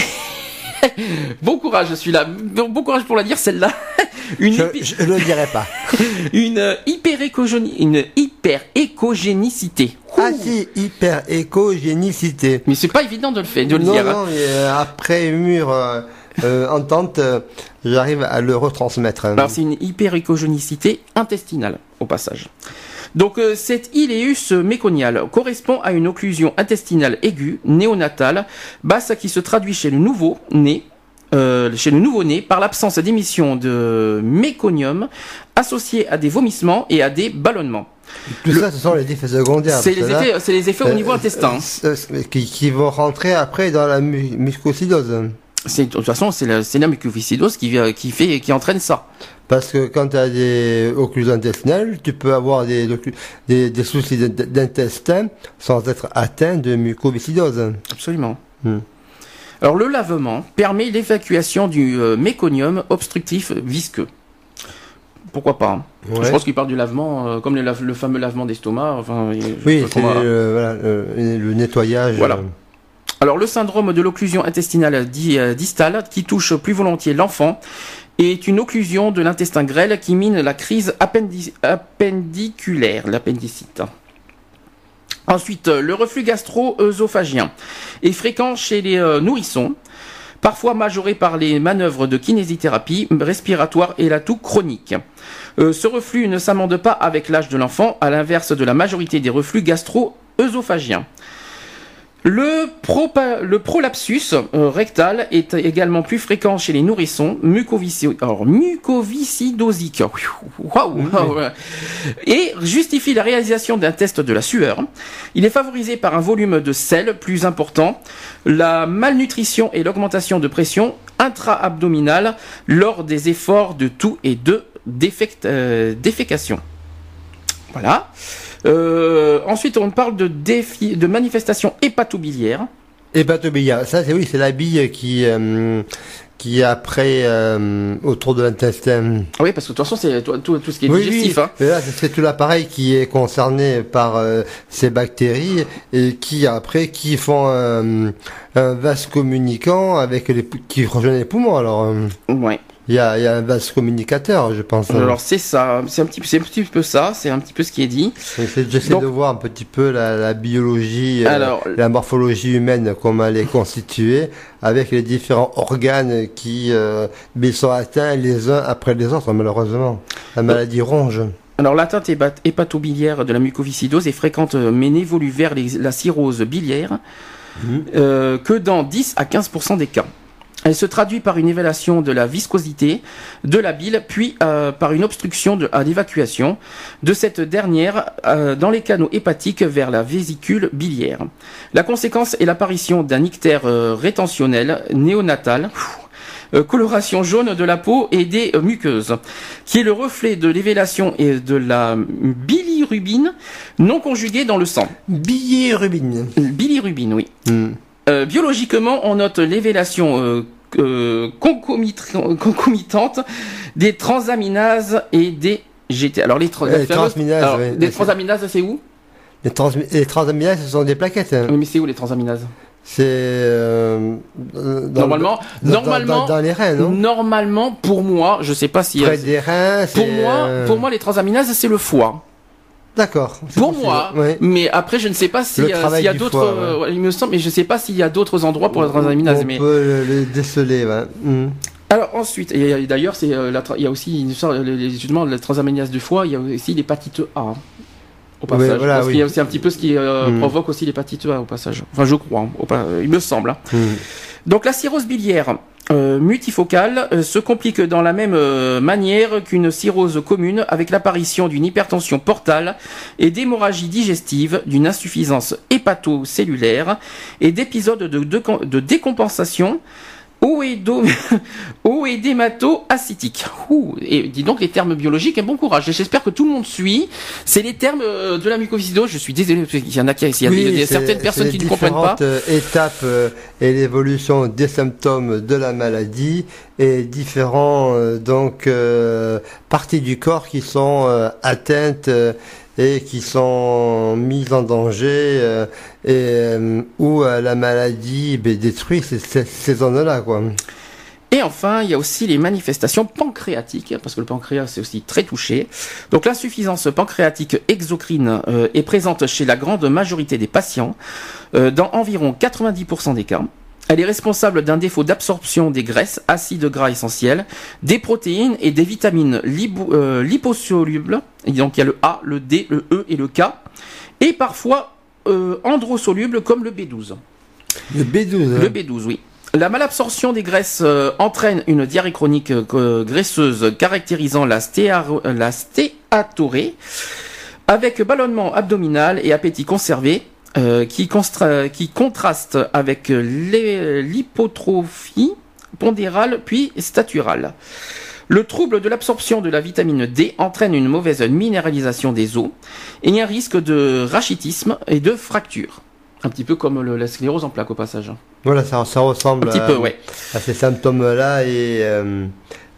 bon courage, celui-là. Bon bon courage pour la dire, celle-là. Une je, hyper- je le dirai pas. une hyperécogéni- une hyperécogénicité. ah si, hyper écogénicité. Mais c'est pas évident de le faire, de le non, dire. hein. non, mais, euh, après mûre euh, euh, entente, euh, j'arrive à le retransmettre. hein. Alors c'est une hyperécogénicité intestinale au passage. Donc euh, cette iléus méconial correspond à une occlusion intestinale aiguë néonatale basse qui se traduit chez le nouveau né euh, chez le nouveau-né par l'absence d'émission de méconium associé à des vomissements et à des ballonnements. Tout ça, ce sont les effets secondaires. C'est les effets, c'est les effets au euh, niveau intestin. euh, euh, qui, qui vont rentrer après dans la mu- mucosidose. C'est de toute façon c'est la, la mucoviscidose qui qui fait qui entraîne ça. Parce que quand tu as des occlusions intestinales, tu peux avoir des, des, des soucis d'int- d'intestin sans être atteint de mucoviscidose. Absolument. Hmm. Alors le lavement permet l'évacuation du euh, méconium obstructif visqueux. Pourquoi pas hein. Ouais. Je pense qu'il parle du lavement, euh, comme le, lave- le fameux lavement d'estomac. Enfin, Oui, c'est comment- le, voilà, le, le nettoyage. Voilà. euh, Alors le syndrome de l'occlusion intestinale di- euh, distale, qui touche plus volontiers l'enfant, est une occlusion de l'intestin grêle qui mine la crise appendi- appendiculaire, l'appendicite. Ensuite, le reflux gastro-œsophagien est fréquent chez les euh, nourrissons, parfois majoré par les manœuvres de kinésithérapie respiratoire et la toux chronique. Euh, ce reflux ne s'amende pas avec l'âge de l'enfant, à l'inverse de la majorité des reflux gastro-œsophagiens. Le, le prolapsus euh, rectal est également plus fréquent chez les nourrissons mucoviscidosiques Waouh, waouh. et justifie la réalisation d'un test de la sueur. Il est favorisé par un volume de sel plus important, la malnutrition et l'augmentation de pression intra-abdominale lors des efforts de toux et de défect- euh, défécation. Voilà. Euh, ensuite, on parle de, défi, de manifestations hépatobiliaires. Hépatobiliaire, ça c'est oui, c'est la bille qui euh, qui après euh, autour de l'intestin. Oui, parce que de toute façon, c'est tout, tout- tout ce qui est Oui, digestif. oui. hein. Là, c'est tout l'appareil qui est concerné par euh, ces bactéries et qui après qui font un, un vase communicant avec les qui rejoignent les poumons. Alors Ouais. Il y a, il y a un vase communicateur, je pense. Alors c'est ça, c'est un petit, un petit peu ça, c'est un petit peu ce qui est dit. J'essaie de voir un petit peu la, la biologie, euh, la morphologie humaine, comment elle est constituée, avec les différents organes qui euh, sont atteints les uns après les autres, malheureusement. La maladie ronge. Alors l'atteinte hépat- hépatobiliaire de la mucoviscidose est fréquente euh, mais n'évolue vers les- la cirrhose biliaire euh, que dans 10 à 15% des cas. Elle se traduit par une évaluation de la viscosité de la bile, puis euh, par une obstruction de- à l'évacuation de cette dernière euh, dans les canaux hépatiques vers la vésicule biliaire. La conséquence est l'apparition d'un ictère euh, rétentionnel néonatal, euh, coloration jaune de la peau et des muqueuses, qui est le reflet de l'évélation et de la bilirubine non conjuguée dans le sang. Bilirubine. Bilirubine, oui. Hmm. Euh, biologiquement, on note l'évélation euh, euh, concomit- concomitante des transaminases et des GT. Alors les, la les transaminases, alors, ouais. les transaminases, c'est où Les, transmi- les transaminases, ce sont des plaquettes. hein. Oui, mais c'est où les transaminases C'est euh, Normalement, dans- normalement, dans, dans les reins, non? normalement, pour moi, je sais pas si. Près des reins. pour moi, euh, pour moi, les transaminases, c'est le foie. D'accord. Pour moi, ouais. mais après, je ne sais pas si, s'il y a d'autres. euh, ouais, il me semble, mais je sais pas s'il y a d'autres endroits pour la transaminase. On Mais peut le, le déceler, ouais. Hmm. alors ensuite, et d'ailleurs, c'est euh, il y a aussi une les- les- justement la transaminase du foie. Il y a aussi l'hépatite A. hein, Au passage, Ouais, voilà, parce oui. qu'il y a aussi un petit peu ce qui euh, Mm. provoque aussi l'hépatite A au passage. Enfin, je crois, hein, au il me semble. hein. Hmm. Donc la cirrhose biliaire euh, multifocale euh, se complique dans la même euh, manière qu'une cirrhose commune avec l'apparition d'une hypertension portale et d'hémorragie digestive, d'une insuffisance hépatocellulaire et d'épisodes de, décompensation Ouh, Et dis donc les termes biologiques, un bon courage. Et J'espère que tout le monde suit. C'est les termes euh, de la mucoviscidose. Je suis désolé, parce qu'il y en a, qui- il y a, Oui, il certaines personnes qui ne comprennent pas. différentes, euh, étapes euh, et l'évolution des symptômes de la maladie et différents donc euh, parties du corps qui sont euh, atteintes euh, et qui sont mises en danger euh, et euh, où euh, la maladie ben, détruit ces, ces, zones-là quoi. Et enfin, il y a aussi les manifestations pancréatiques, parce que le pancréas c'est aussi très touché. Donc l'insuffisance pancréatique exocrine est présente chez la grande majorité des patients, dans environ 90% des cas. Elle est responsable d'un défaut d'absorption des graisses, acides gras essentiels, des protéines et des vitamines euh, liposolubles. Et donc il y a le A, le D, le E et le K. Et parfois euh, androsolubles comme le B12. Le B12. Le hein. B12, oui. La malabsorption des graisses euh, entraîne une diarrhée chronique euh, graisseuse caractérisant la, la stéatorée, avec ballonnement abdominal et appétit conservé, euh, qui, contraste avec l'é- l'hypotrophie pondérale puis staturale. Le trouble de l'absorption de la vitamine D entraîne une mauvaise minéralisation des os et un risque de rachitisme et de fracture. Un petit peu comme le- la sclérose en plaques au passage. Voilà, ça, ça Un ressemble petit à, peu, ouais. à ces symptômes-là et euh,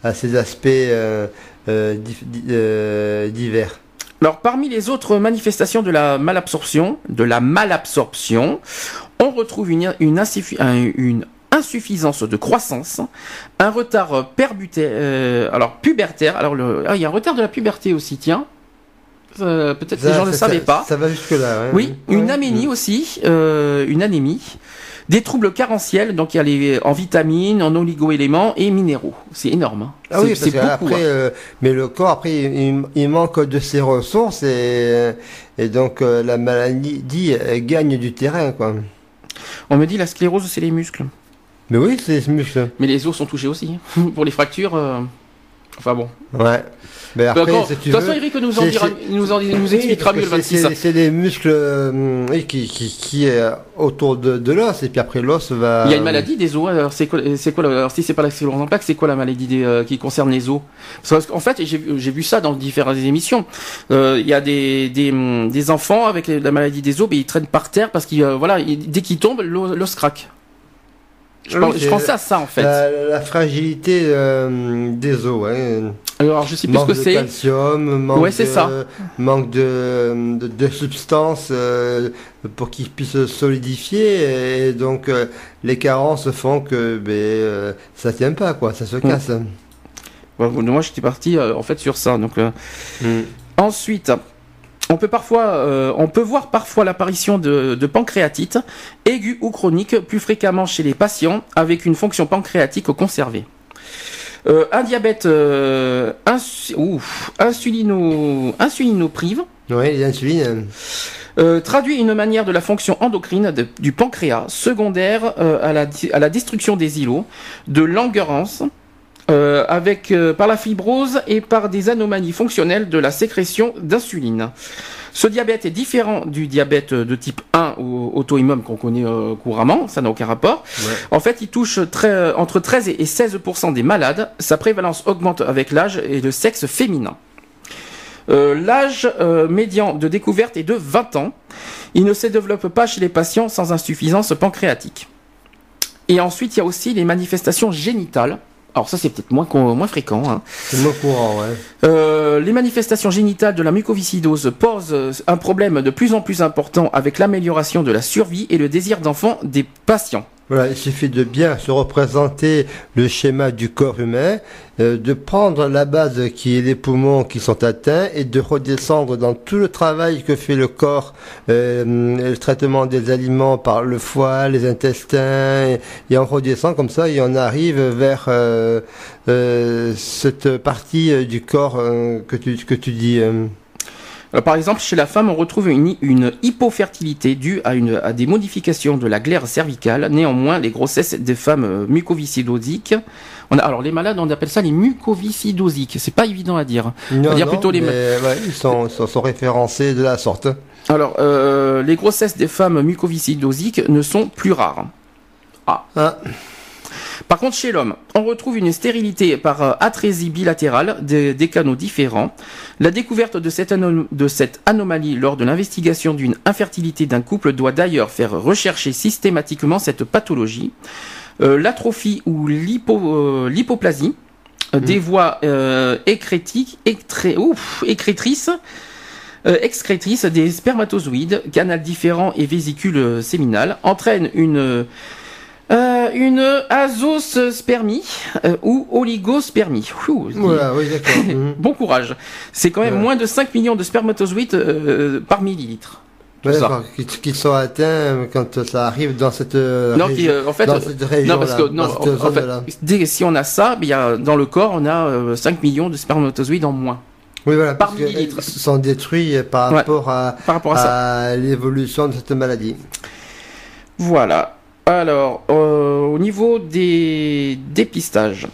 à ces aspects euh, euh, euh, divers. Alors, parmi les autres manifestations de la malabsorption, de la malabsorption, on retrouve une, une, insuffi- un- une insuffisance de croissance, un retard perbutaire, euh, alors pubertaire. Alors, le, ah, il y a un retard de la puberté aussi, tiens. Euh, Peut-être que les gens ne savaient ça- pas. Ça va jusque-là. ouais. Oui, une Ouais. anémie aussi, euh, une anémie. Des troubles carentiels, donc il y a les, en vitamines, en oligo-éléments et minéraux. C'est énorme. hein. Ah oui, c'est beaucoup. après, hein. euh, mais le corps, après, il, il manque de ses ressources et, et donc euh, la maladie euh, gagne du terrain, quoi. On me dit la sclérose, c'est les muscles. Mais oui, c'est ce muscle. Mais les os sont touchés aussi. hein. Pour les fractures. euh, Enfin bon. Ouais. Mais après, D'accord. si De tu toute façon, Eric nous en dira, nous en, nous expliquera mieux le c'est- 26. C'est des muscles euh, qui, qui, qui est autour de, de l'os et puis après l'os va. Il y a une maladie des os. Alors c'est quoi, quoi alors si c'est pas la sclérose en plaques, c'est quoi la maladie des, euh, qui concerne les os? Parce qu'en fait, j'ai vu- j'ai vu ça dans différentes émissions. Euh, Il y a des, des, des enfants avec la maladie des os, mais ils traînent par terre parce qu'ils voilà, dès qu'ils tombent, l'os craque. Je, Oui, pense- je pensais à ça en fait. La, la fragilité euh, des os, ouais. Alors je sais plus ce manque que de c'est. calcium, manque Ouais, c'est de, ça. manque de, de, de substances euh, pour qu'ils puissent se solidifier et donc euh, les carences font que ben, ça tient pas quoi, ça se Mm. casse. Ouais, moi j'étais parti en fait sur ça. Donc Mm. Ensuite, on peut parfois, euh, on peut voir parfois l'apparition de, de pancréatite aiguë ou chronique, plus fréquemment chez les patients avec une fonction pancréatique conservée. Euh, un diabète euh, insu- ouf, insulino, insulinoprive Oui, euh, traduit une manière de la fonction endocrine de- du pancréas secondaire à, la, di- à la destruction des îlots, de l'engurance, euh, avec euh, par la fibrose et par des anomalies fonctionnelles de la sécrétion d'insuline. Ce diabète est différent du diabète de type 1 ou auto-immune qu'on connaît euh, couramment, ça n'a aucun rapport. En fait, il touche très- entre 13 et 16% des malades. Sa prévalence augmente avec l'âge et le sexe féminin. Euh, L'âge euh, médian de découverte est de 20 ans. Il ne se développe pas chez les patients sans insuffisance pancréatique. Et ensuite, il y a aussi les manifestations génitales. Alors ça c'est peut-être moins, fréquent. Hein. C'est moins courant, ouais. Euh, les manifestations génitales de la mucoviscidose posent euh, un problème de plus en plus important avec l'amélioration de la survie et le désir d'enfant des patients. Voilà, il suffit de bien se représenter le schéma du corps humain, euh, de prendre la base qui est les poumons qui sont atteints et de redescendre dans tout le travail que fait le corps, euh, le traitement des aliments par le foie, les intestins, et, et on redescend comme ça et on arrive vers euh, euh, cette partie du corps que tu que tu dis. Euh. Alors, par exemple, chez la femme, on retrouve une, une hypofertilité due à, une, à des modifications de la glaire cervicale. Néanmoins, les grossesses des femmes euh, mucoviscidosiques, on a, alors les malades, on appelle ça les mucoviscidosiques. C'est pas évident à dire. Non, dire non, plutôt les mais, ouais, ils sont, référencés de la sorte. Alors, euh, les grossesses des femmes mucoviscidosiques ne sont plus rares. Ah, Par contre, chez l'homme, on retrouve une stérilité par euh, atrésie bilatérale des, des canaux différents. La découverte de cette, anom- de cette anomalie lors de l'investigation d'une infertilité d'un couple doit d'ailleurs faire rechercher systématiquement cette pathologie. Euh, L'atrophie ou euh, l'hypoplasie euh, des voies euh, écrétiques, ouf, écrétrices, excrétrices des spermatozoïdes, canal différent et vésicule euh, séminale, entraîne une euh, une azospermie euh, ou oligospermie. Ouh, oui. Mhm. Bon courage. C'est quand même Ouais. moins de 5 millions de spermatozoïdes euh, par millilitre. Ouais, qui, qui sont atteints quand ça arrive dans cette Non, région, qui, en fait, dans cette région non, parce que non, dans cette en- en fait, zone-là. dès- si on a ça, il y a, dans le corps, on a euh, 5 millions de spermatozoïdes en moins Oui, voilà, par parce millilitre. sont détruits par rapport à, par rapport à ça. à l'évolution de cette maladie. Voilà. Alors, euh, au niveau des dépistages.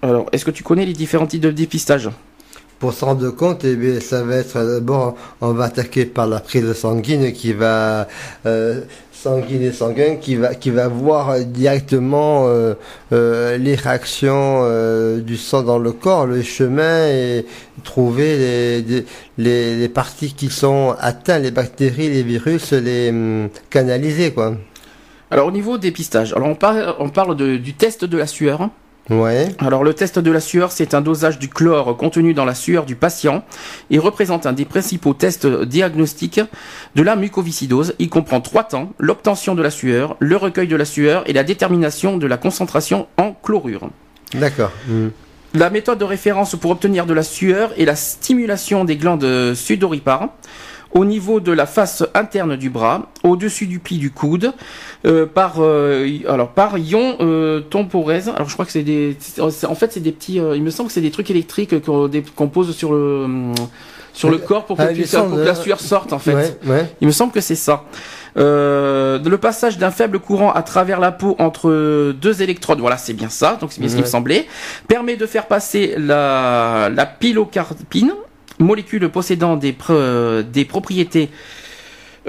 Alors, est-ce que tu connais les différents types de dépistage Pour s'en rendre compte, eh bien, ça va être euh, d'abord, on va attaquer par la prise sanguine qui va euh, sanguine qui va qui va voir directement les réactions du sang dans le corps, le chemin et trouver les parties qui sont atteintes, les bactéries, les virus, les hum, canaliser quoi. Alors, au niveau dépistage, alors on parle, on parle de- du test de la sueur. Ouais. Alors le test de la sueur, c'est un dosage du chlore contenu dans la sueur du patient et représente un des principaux tests diagnostiques de la mucoviscidose. Il comprend trois temps, l'obtention de la sueur, le recueil de la sueur et la détermination de la concentration en chlorure. D'accord. Hum. La méthode de référence pour obtenir de la sueur est la stimulation des glandes sudoripares au niveau de la face interne du bras, au-dessus du pli du coude, euh, par euh, alors par ion euh, temporèse. Alors je crois que c'est des, en fait c'est des petits, euh, il me semble que c'est des trucs électriques qu'on des- qu'on pose sur le hum, sur le corps pour que, Ah, tu- les pour que la sueur sorte en fait. Ouais, ouais. Il me semble que c'est ça. Euh, le passage d'un faible courant à travers la peau entre deux électrodes, voilà, c'est bien ça, donc c'est bien ce qui me semblait, permet de faire passer la, la pilocarpine, molécule possédant des, pre- des propriétés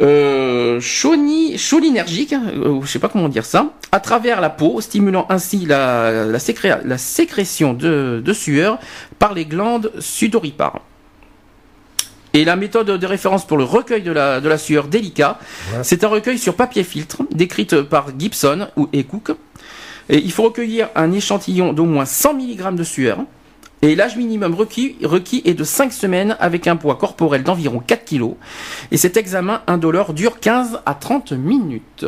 euh, cholinergiques, euh, je sais pas comment dire ça, à travers la peau, stimulant ainsi la, la, sécré- la sécrétion de, de sueur par les glandes sudoripares. Et la méthode de référence pour le recueil de la, de la sueur délicat, Ouais. c'est un recueil sur papier filtre, décrite par Gibson ou et Cook. Et il faut recueillir un échantillon d'au moins 100 mg de sueur. Et l'âge minimum requis, requis est de 5 semaines avec un poids corporel d'environ 4 kg. Et cet examen indolore dure 15 à 30 minutes.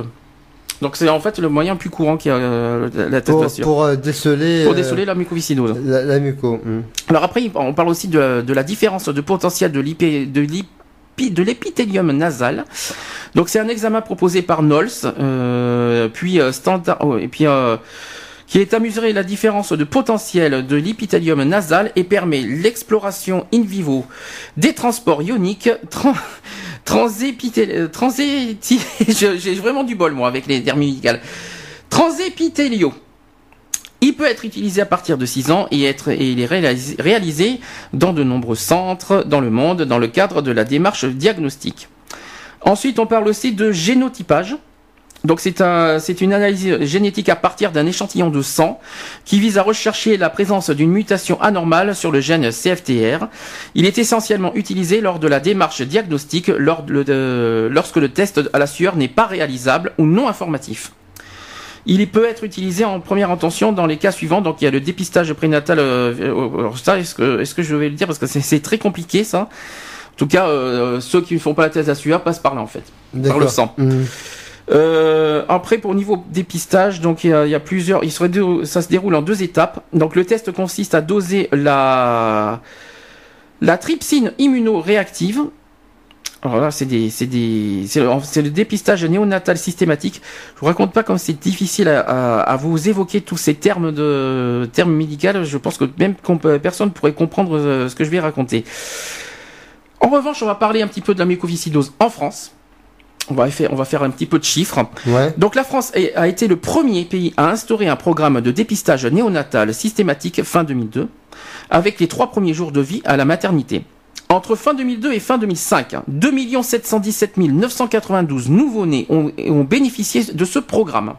Donc c'est en fait le moyen plus courant qui a euh, la test de Pour, pour euh, déceler, Pour euh, déceler la mucoviscidose. la, la muco. hum. Alors après, on parle aussi de, de la différence de potentiel de l'ipé- de l'épi- de l'épithélium nasal. Donc c'est un examen proposé par Knowles, euh, puis euh, standard, oh, et puis euh, qui est à mesurer la différence de potentiel de l'épithélium nasal et permet l'exploration in vivo des transports ioniques tran transépithél- transéti- je- j'ai vraiment du bol moi avec les termes médicaux. Transépithéliaux. Il peut être utilisé à partir de 6 ans et, être, et il est réalisé dans de nombreux centres dans le monde dans le cadre de la démarche diagnostique. Ensuite, on parle aussi de génotypage. Donc c'est un, c'est une analyse génétique à partir d'un échantillon de sang qui vise à rechercher la présence d'une mutation anormale sur le gène CFTR. Il est essentiellement utilisé lors de la démarche diagnostique lors de- de- lorsque le test à la sueur n'est pas réalisable ou non informatif. Il peut être utilisé en première intention dans les cas suivants. Donc il y a le dépistage prénatal. Euh, alors ça, est-ce que, est-ce que je vais le dire? Parce que c'est, très compliqué ça. En tout cas, euh, ceux qui ne font pas la thèse à suivre passent par là en fait, par le sang. Mhm. Euh, après, pour niveau dépistage, donc il y a, plusieurs. Ça se déroule en deux étapes. Donc le test consiste à doser la la trypsine immunoréactive. Alors là, c'est des, c'est des, c'est le, dépistage néonatal systématique. Je vous raconte pas comme c'est difficile à, vous évoquer tous ces termes de termes médicaux. Je pense que même personne pourrait comprendre euh, ce que je vais raconter. En revanche, on va parler un petit peu de la mucoviscidose en France. On va faire, on va faire un petit peu de chiffres. Ouais. Donc la France a été le premier pays à instaurer un programme de dépistage néonatal systématique fin 2002, avec les trois premiers jours de vie à la maternité. Entre fin 2002 et fin 2005, hein, 2 717 992 nouveau-nés ont, ont bénéficié de ce programme.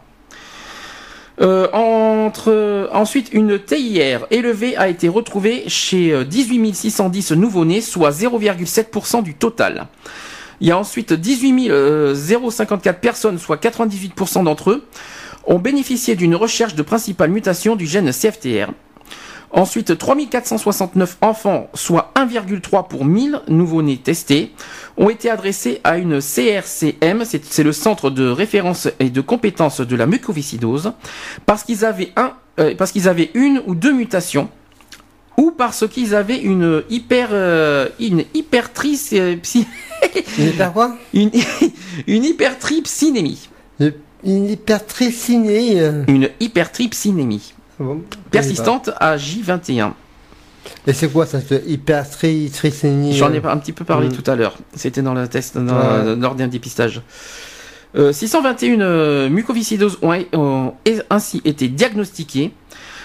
Euh, entre, ensuite, une TIR élevée a été retrouvée chez euh, 18 610 nouveau-nés, soit 0,7% du total. Il y a ensuite 18 euh, 054 personnes, soit 98% d'entre eux, ont bénéficié d'une recherche de principale mutation du gène CFTR. Ensuite, 3469 enfants, soit 1,3 pour 1000 nouveau-nés testés, ont été adressés à une CRCM, c'est le centre de référence et de compétences de la mucoviscidose, parce qu'ils avaient euh, parce qu'ils avaient une ou deux mutations, ou parce qu'ils avaient une hyper, euh, une hypertrice, euh, psy- Une hyper quoi? Une, une hypertrypsinémie. Une hypertricinée. euh. Une hypertrypsinémie. Ah bon? Persistante à J21. Et c'est quoi ça, cette hypertricinée J'en ai un petit peu parlé Mm. tout à l'heure. C'était dans le test, dans, Ouais. lors d'un dépistage. Euh, 621 euh, mucoviscidoses ont, ont ainsi été diagnostiquées,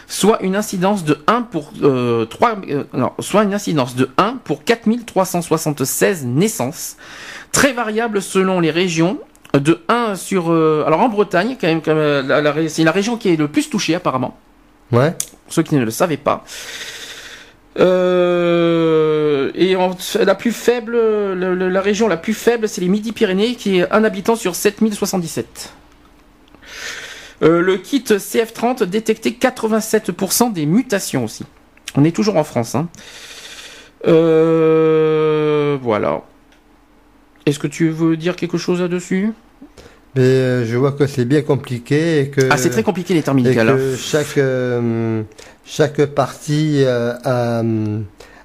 soit une incidence de 1 pour euh, 3, euh, non, soit une incidence de 1 pour 4376 naissances, très variable selon les régions. De 1 sur, euh, alors en Bretagne, quand même, la- la- c'est la région qui est le plus touchée apparemment. Ouais. pour ceux qui ne le savaient pas. Euh, et en- la plus faible, le- le- la région la plus faible, c'est les Midi-Pyrénées, qui est un habitant sur 7077. Euh, le kit CF30 détectait 87% des mutations aussi. On est toujours en France. Hein. Euh, voilà. Est-ce que tu veux dire quelque chose là-dessus Mais euh, je vois que c'est bien compliqué et que. Ah, c'est très compliqué les termes chaque, euh, chaque partie euh, à,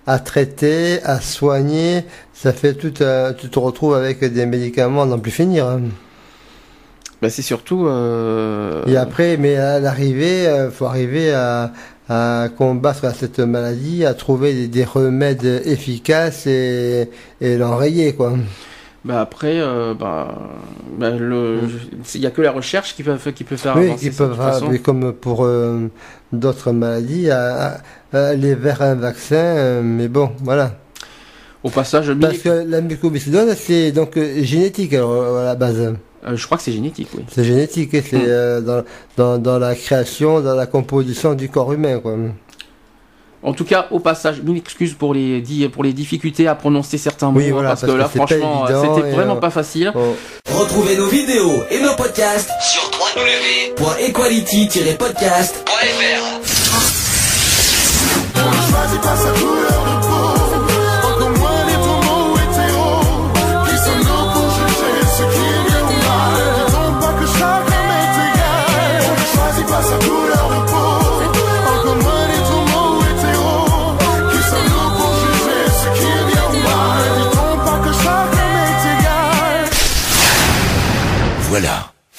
à traiter, à soigner, ça fait tout. un- tu te retrouves avec des médicaments à n'en plus finir. hein. Bah, c'est surtout. euh, Et après, mais à l'arrivée, il faut arriver à, à combattre cette maladie, à trouver des, des remèdes efficaces et, et l'enrayer, quoi. Bah après, euh, bah, bah, le, il y a que la recherche qui peut, qui peut faire. Oui, avancer qui ça, façon. mais comme pour euh, d'autres maladies, à, à- à aller vers un vaccin, euh, mais bon, voilà. Au passage, Parce que la mucoviscidose, c'est donc euh, génétique alors, euh, à la base. Euh, je crois que c'est génétique, oui. C'est génétique, et c'est Mm. euh, dans, dans, dans la création, dans la composition du corps humain, quoi. En tout cas, au passage, mille excuses pour les, pour les difficultés à prononcer certains mots, Oui, voilà, parce, parce que que là, franchement, évident c'était vraiment euh, pas facile. Bon. Retrouvez nos vidéos et nos podcasts sur www.equality-podcast.fr.